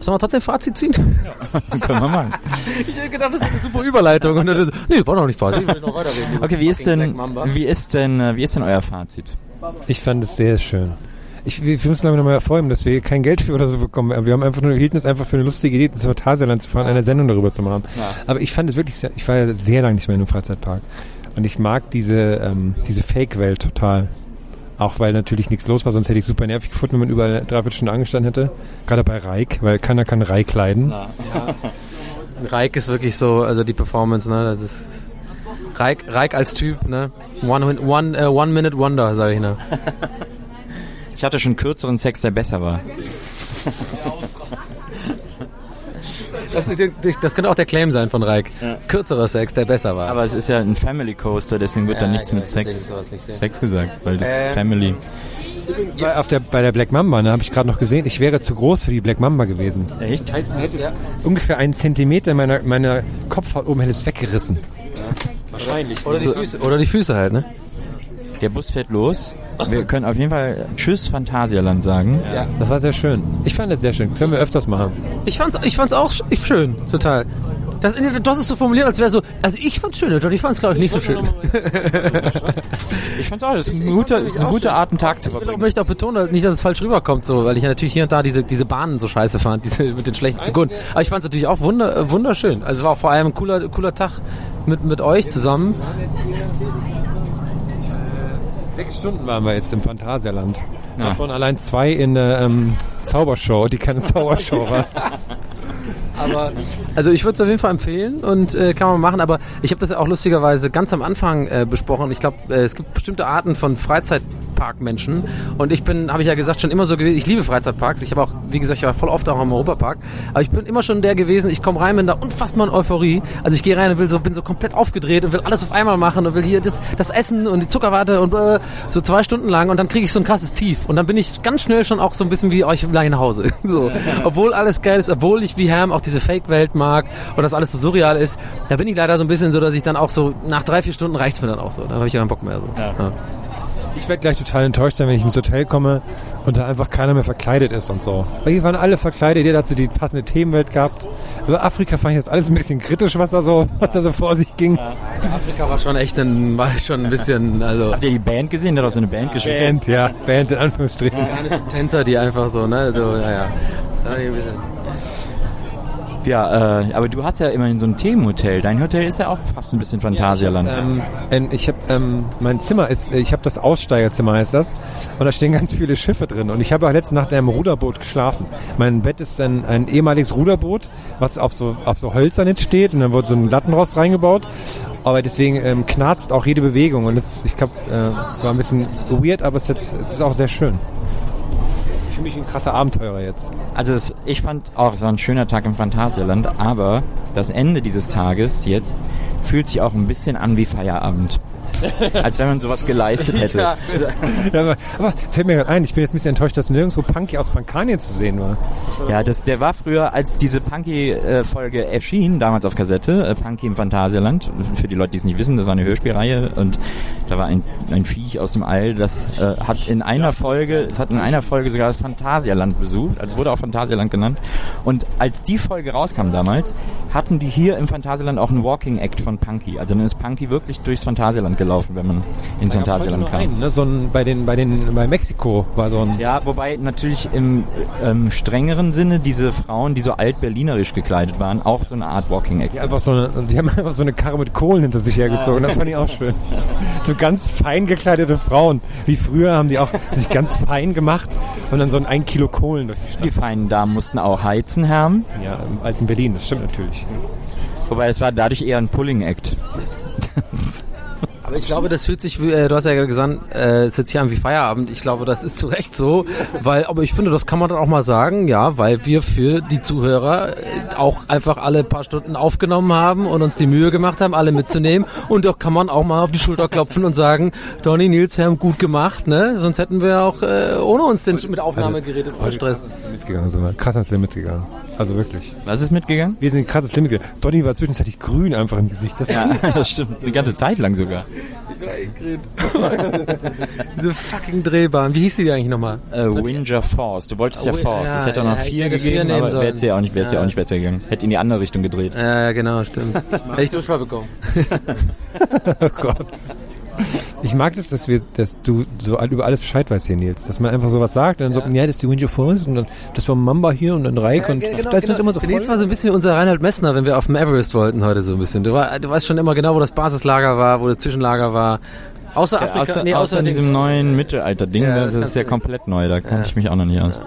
Sollen wir trotzdem Fazit ziehen? *laughs* Können wir machen. *laughs* Ich hätte gedacht, das ist eine super Überleitung. Und *laughs* dann, nee, war noch nicht Fazit. Ich will noch weiterreden. Okay, wie ist denn, wie ist denn, wie ist denn euer Fazit? Ich fand es sehr schön. Ich, wir, müssen glaube ich nochmal hervorheben, dass wir hier kein Geld für oder so bekommen. Wir haben einfach nur, wir hielten es einfach für eine lustige Idee, ins Phantasialand zu fahren, eine Sendung darüber zu machen. Aber ich fand es wirklich sehr, ich war ja sehr lange nicht mehr in einem Freizeitpark. Und ich mag diese, ähm, diese Fake-Welt total. Auch weil natürlich nichts los war, sonst hätte ich super nervig gefunden, wenn man überall eine Dreiviertelstunde angestanden hätte. Gerade bei Reik, weil keiner kann Reik leiden. *laughs* Reik ist wirklich so, also die Performance, ne, das ist Reik, Reik als Typ, ne, one, min- one, äh, one minute wonder, sag ich, ne. Ich hatte schon kürzeren Sex, der besser war. Das, ist, das könnte auch der Claim sein von Reik. Kürzerer Sex, der besser war. Aber es ist ja ein Family Coaster, deswegen wird da Ja, nichts ich mit Sex, nicht Sex gesagt, weil das Ähm, Family. Bei, auf der, bei der Black Mamba, ne, habe ich gerade noch gesehen, ich wäre zu groß für die Black Mamba gewesen. Echt? Das heißt, mir hätte es ungefähr einen Zentimeter meiner, meiner Kopfhaut oben hätte es weggerissen. Wahrscheinlich. oder, die Füße, oder die Füße halt, ne. Der Bus fährt los. Wir können auf jeden Fall Tschüss Phantasialand sagen. Ja. Das war sehr schön. Ich fand das sehr schön. Können wir öfters machen. Ich fand's, ich fand's auch sch- ich, schön, total. Das, du hast es so formuliert, als wäre so, also ich fand's schön, und ich fand's glaube ich nicht so schön. Ich fand's auch, das ist eine gute, eine gute Art, einen Tag zu Ich verbringen. möchte auch betonen, nicht, dass es falsch rüberkommt, so, weil ich ja natürlich hier und da diese, diese Bahnen so scheiße fand, diese *laughs* mit den schlechten Figuren. Aber ich fand's natürlich auch wunder, äh, wunderschön. Also es war auch vor allem ein cooler, cooler Tag mit, mit euch zusammen. Sechs Stunden waren wir jetzt im Phantasialand. Davon allein zwei in der ähm, Zaubershow, die keine *laughs* Zaubershow war. *laughs* Aber also ich würde es auf jeden Fall empfehlen und äh, kann man machen, aber ich habe das ja auch lustigerweise ganz am Anfang äh, besprochen. Ich glaube, äh, es gibt bestimmte Arten von Freizeitpark Freizeitpark-Menschen. Und ich bin, habe ich ja gesagt, schon immer so gewesen. Ich liebe Freizeitparks. Ich habe auch, wie gesagt, ich war voll oft auch im Europapark. Aber ich bin immer schon der gewesen. Ich komme rein, bin da unfassbar in Euphorie. Also ich gehe rein und will so, bin so komplett aufgedreht und will alles auf einmal machen und will hier das, das Essen und die Zuckerwatte und äh, so zwei Stunden lang. Und dann kriege ich so ein krasses Tief. Und dann bin ich ganz schnell schon auch so ein bisschen wie euch gleich nach Hause. *laughs* So. Obwohl alles geil ist, obwohl ich wie Ham auch diese Fake-Welt mag und das alles so surreal ist, da bin ich leider so ein bisschen so, dass ich dann auch so nach drei, vier Stunden reicht's mir dann auch so. Da habe ich ja keinen Bock mehr so. Ja. Ich werde gleich total enttäuscht sein, wenn ich ins Hotel komme und da einfach keiner mehr verkleidet ist und so. Weil hier waren alle verkleidet, jeder hat so die passende Themenwelt gehabt. Über Afrika fand ich jetzt alles ein bisschen kritisch, was da so, was da so vor sich ging. Afrika war schon echt ein, war schon ein bisschen, also Habt ihr die Band gesehen? Der hat auch so eine Band gespielt. Band, ja, Band in Anführungsstrichen. afrikanische Tänzer, die einfach so, ne, so, naja. Da war ich ein bisschen. Ja, äh, aber du hast ja immerhin so ein Themenhotel. Dein Hotel ist ja auch fast ein bisschen Phantasialand. Ähm, ich habe ähm, mein Zimmer ist, ich habe das Aussteigerzimmer heißt das, und da stehen *laughs* ganz viele Schiffe drin. Und ich habe auch letzte Nacht in einem Ruderboot geschlafen. Mein Bett ist ein, ein ehemaliges Ruderboot, was auf so auf so Hölzern jetzt steht, und dann wurde so ein Lattenrost reingebaut. Aber deswegen ähm, knarzt auch jede Bewegung und es, ich glaube, äh, es war ein bisschen weird, aber es, hat, es ist auch sehr schön. Fühle mich ein krasser Abenteurer jetzt. Also es, ich fand auch, es war ein schöner Tag im Phantasialand, aber das Ende dieses Tages jetzt fühlt sich auch ein bisschen an wie Feierabend. Als wenn man sowas geleistet hätte. Ja, aber, aber fällt mir gerade ein, ich bin jetzt ein bisschen enttäuscht, dass nirgendwo Punky aus Pankanien zu sehen war. Ja, das, der war früher, als diese Punky-Folge erschien, damals auf Kassette, äh, Punky im Phantasialand. Für die Leute, die es nicht wissen, das war eine Hörspielreihe und da war ein, ein Viech aus dem All, das äh, hat in einer Folge, es hat in einer Folge sogar das Phantasialand besucht, also es wurde auch Phantasialand genannt. Und als die Folge rauskam damals, hatten die hier im Phantasialand auch einen Walking Act von Punky. Also dann ist Punky wirklich durchs Phantasialand gelaufen, wenn man ins Phantasialand kam. Einen, ne? so ein, bei den, bei den, bei Mexiko war so ein. Ja, wobei natürlich im ähm, strengeren Sinne diese Frauen, die so alt-berlinerisch gekleidet waren, auch so eine Art Walking Act. Die, einfach so eine, die haben einfach so eine Karre mit Kohlen hinter sich hergezogen. Das fand ich auch schön. So ganz fein gekleidete Frauen. Wie früher haben die auch sich ganz fein gemacht und dann so ein ein Kilo Kohlen durch die Stadt. Die feinen Damen mussten auch heizen, Herren. Ja, im alten Berlin, das stimmt natürlich. Wobei es war dadurch eher ein Pulling Act. *laughs* Aber ich glaube, das fühlt sich, wie, äh, du hast ja gesagt, äh, es hört sich an wie Feierabend. Ich glaube, das ist zu Recht so, weil, aber ich finde, das kann man dann auch mal sagen, ja, weil wir für die Zuhörer äh, auch einfach alle paar Stunden aufgenommen haben und uns die Mühe gemacht haben, alle mitzunehmen. Und doch kann man auch mal auf die Schulter klopfen und sagen, Donny, Nils, haben gut gemacht, ne? Sonst hätten wir auch äh, ohne uns den mit Aufnahmegeräte voll Stress. Mitgegangen sind wir. Krass ans Limit gegangen. Also wirklich. Was ist mitgegangen? Wir sind krasses Limit gegangen. Donny war zwischenzeitlich grün einfach im Gesicht. Das Ja, *laughs* das stimmt. Die ganze Zeit lang sogar. *laughs* Diese fucking Drehbahn. Wie hieß die eigentlich nochmal? Äh, Windsor Force. Du wolltest ja Oh, Force. ja, das hätte auch noch ja, ich vier gegeben, aber wäre es ja auch nicht, wär's ja Ja. auch nicht besser gegangen. Hätte in die andere Richtung gedreht. Ja, genau, stimmt. Hätte ich Durchfall bekommen. *laughs* Oh Gott. Ich mag das, dass wir, dass du so über alles Bescheid weißt hier, Nils. Dass man einfach sowas sagt und dann sagt man, ja, das ist die Windsor Forest und dann, das war Mamba hier und dann Reik und genau, da ist das immer so voll. Nils war so ein bisschen wie unser Reinhard Messner, wenn wir auf dem Everest wollten heute so ein bisschen. Du, war, du weißt schon immer genau, wo das Basislager war, wo das Zwischenlager war. Außer Afrika, außer, nee, außer, außer, diesem neuen Mittelalter-Ding, Ja, das, das ist ja komplett neu, da kannte ich mich auch noch nicht aus.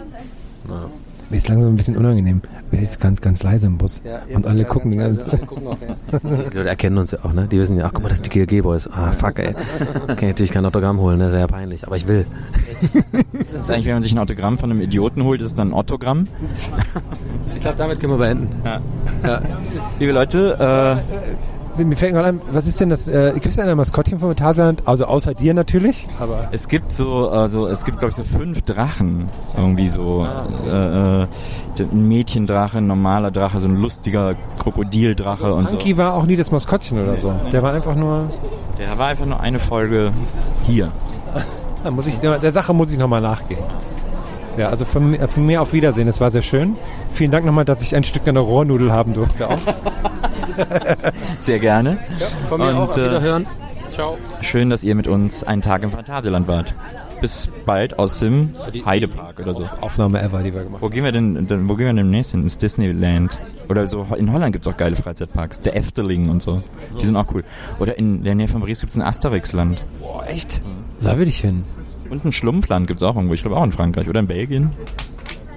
Mir ist langsam ein bisschen unangenehm. Wir ist ganz, ganz leise im Bus. und alle gucken die ganze Zeit. *laughs* Die Leute erkennen uns ja auch, ne? Die wissen ja, ach guck mal, das sind die GLG-Boys. Ah, fuck, ey. Kann ich natürlich kein Autogramm holen, ne? Wäre ja peinlich, aber ich will. *laughs* Das ist eigentlich, wenn man sich ein Autogramm von einem Idioten holt, ist es dann ein Ottogramm. Ich glaube, damit können wir beenden. Liebe Leute, Mir fällt gerade ein, was ist denn das, äh, gibt es denn ein Maskottchen von Phantasialand? Also außer dir natürlich, aber es gibt so, also es gibt glaube ich so fünf Drachen, irgendwie so äh, äh, ein Mädchendrache, ein normaler Drache, so ein lustiger Krokodildrache und so. Punky war auch nie das Maskottchen oder so. Der war einfach nur, Der war einfach nur eine Folge hier. *laughs* da muss ich, der Sache muss ich nochmal nachgehen. Ja, also von, mir- von mir auf Wiedersehen, es war sehr schön. Vielen Dank nochmal, dass ich ein Stück einer Rohrnudel haben durfte auch. *laughs* *laughs* Sehr gerne. Von mir Und, auch auf äh, Wiederhören. Ciao. Schön, dass ihr mit uns einen Tag im Phantasialand wart. Bis bald aus dem Heidepark oder so. Aufnahme ever, die wir gemacht Wo gehen wir denn, denn wo gehen wir denn demnächst hin? Ins Disneyland. Oder so, in Holland gibt's auch geile Freizeitparks. Der Efteling und so. Die sind auch cool. Oder in der Nähe von Paris gibt's ein Asterix-Land. Boah, echt? Da will ich hin. Und ein Schlumpfland gibt's auch irgendwo. Ich glaube auch in Frankreich. Oder in Belgien.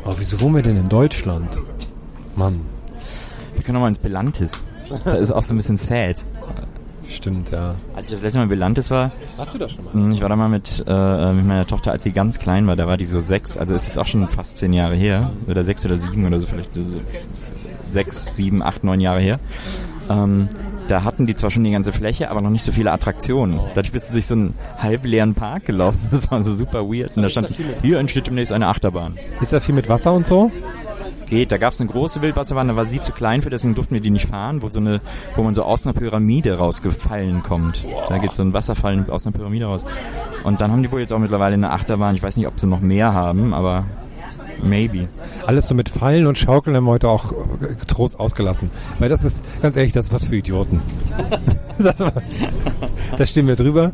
Oh, wieso wohnen wir denn in Deutschland? Mann. Wir können auch mal ins Belantis. Da ist auch so ein bisschen sad. stimmt, ja. Als ich das letzte Mal in Belantes war, Hast du das schon mal? Hm, Ich war da mal mit, äh, mit meiner Tochter, als sie ganz klein war. Da war die so sechs, also ist jetzt auch schon fast zehn Jahre her. Oder sechs oder sieben oder so, vielleicht so sechs, sieben, acht, neun Jahre her. Ähm, da hatten die zwar schon die ganze Fläche, aber noch nicht so viele Attraktionen. Dadurch bist du durch so einen halbleeren Park gelaufen. *laughs* Das war so super weird. Und da stand, hier entsteht demnächst eine Achterbahn. Ist da viel mit Wasser und so? Geht, da gab es eine große Wildwasserbahn, da war sie zu klein für, deswegen durften wir die nicht fahren, wo so eine, wo man so aus einer Pyramide rausgefallen kommt. Da geht so ein Wasserfall aus einer Pyramide raus. Und dann haben die wohl jetzt auch mittlerweile eine Achterbahn. Ich weiß nicht, ob sie noch mehr haben, aber maybe. Alles so mit Fallen und Schaukeln haben wir heute auch äh, getrost ausgelassen. Weil das ist, ganz ehrlich, das ist was für Idioten. *laughs* das, war, da stehen wir drüber.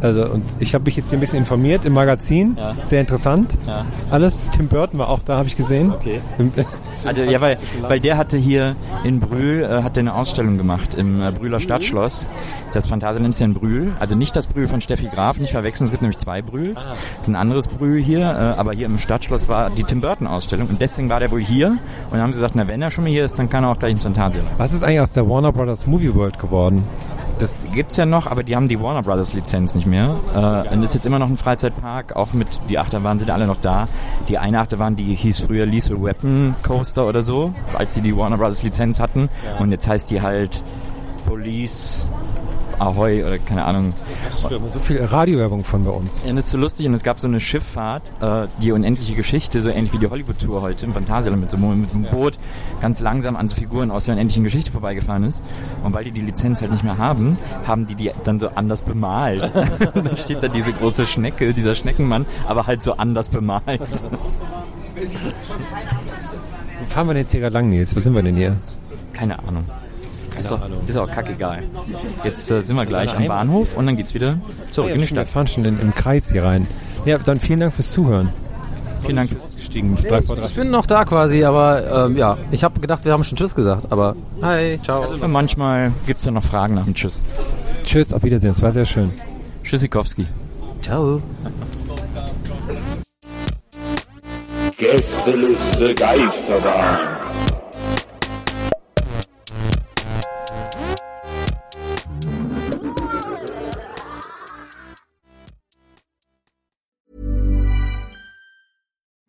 Also, und ich habe mich jetzt hier ein bisschen informiert im Magazin. Ja. Sehr interessant. Ja. Alles. Tim Burton war auch da, habe ich gesehen. Okay. *laughs* Also ja, weil, weil der hatte hier in Brühl äh, hat eine Ausstellung gemacht im äh, Brühler Stadtschloss. Das Phantasialand ist ja in Brühl, also nicht das Brühl von Steffi Graf, nicht verwechseln, es gibt nämlich zwei Brühls. Das ist ein anderes Brühl hier, äh, aber hier im Stadtschloss war die Tim Burton Ausstellung und deswegen war der wohl hier und dann haben sie gesagt, na wenn er schon mal hier ist, dann kann er auch gleich ins Phantasialand. Was ist eigentlich aus der Warner Brothers Movie World geworden? Das gibt's ja noch, aber die haben die Warner Brothers Lizenz nicht mehr. Äh, und ist jetzt immer noch ein Freizeitpark, auch mit, die Achterbahnen sind alle noch da. Die eine Achterbahn, die hieß früher Lethal Weapon Coaster oder so, als sie die Warner Brothers Lizenz hatten. Und jetzt heißt die halt Police Ahoy oder keine Ahnung. So viel Radiowerbung von bei uns. Ja, das ist so lustig und es gab so eine Schifffahrt, äh, die unendliche Geschichte, so ähnlich wie die Hollywood-Tour heute im Phantasialand mit so, einem- mit so einem Boot ganz langsam an so Figuren aus der unendlichen Geschichte vorbeigefahren ist. Und weil die die Lizenz halt nicht mehr haben, haben die die dann so anders bemalt. *laughs* und dann steht da diese große Schnecke, dieser Schneckenmann, aber halt so anders bemalt. Wo fahren wir denn jetzt hier gerade lang, Nils? Wo sind wir denn hier? Keine Ahnung. Ist auch, ist auch kackegal. Jetzt äh, sind wir gleich am Bahnhof und dann geht's wieder zurück in die Wir Stadt. fahren schon in, im Kreis hier rein. Ja, dann vielen Dank fürs Zuhören. Vielen Dank fürs Gestiegen. Ich bin noch da quasi, aber ähm, ja, ich habe gedacht, wir haben schon Tschüss gesagt, aber hi, ciao. Und manchmal gibt's ja noch Fragen nach dem Tschüss. Tschüss, auf Wiedersehen. Es war sehr schön. Tschüssikowski. Ciao. Gästeliste Geisterbahn.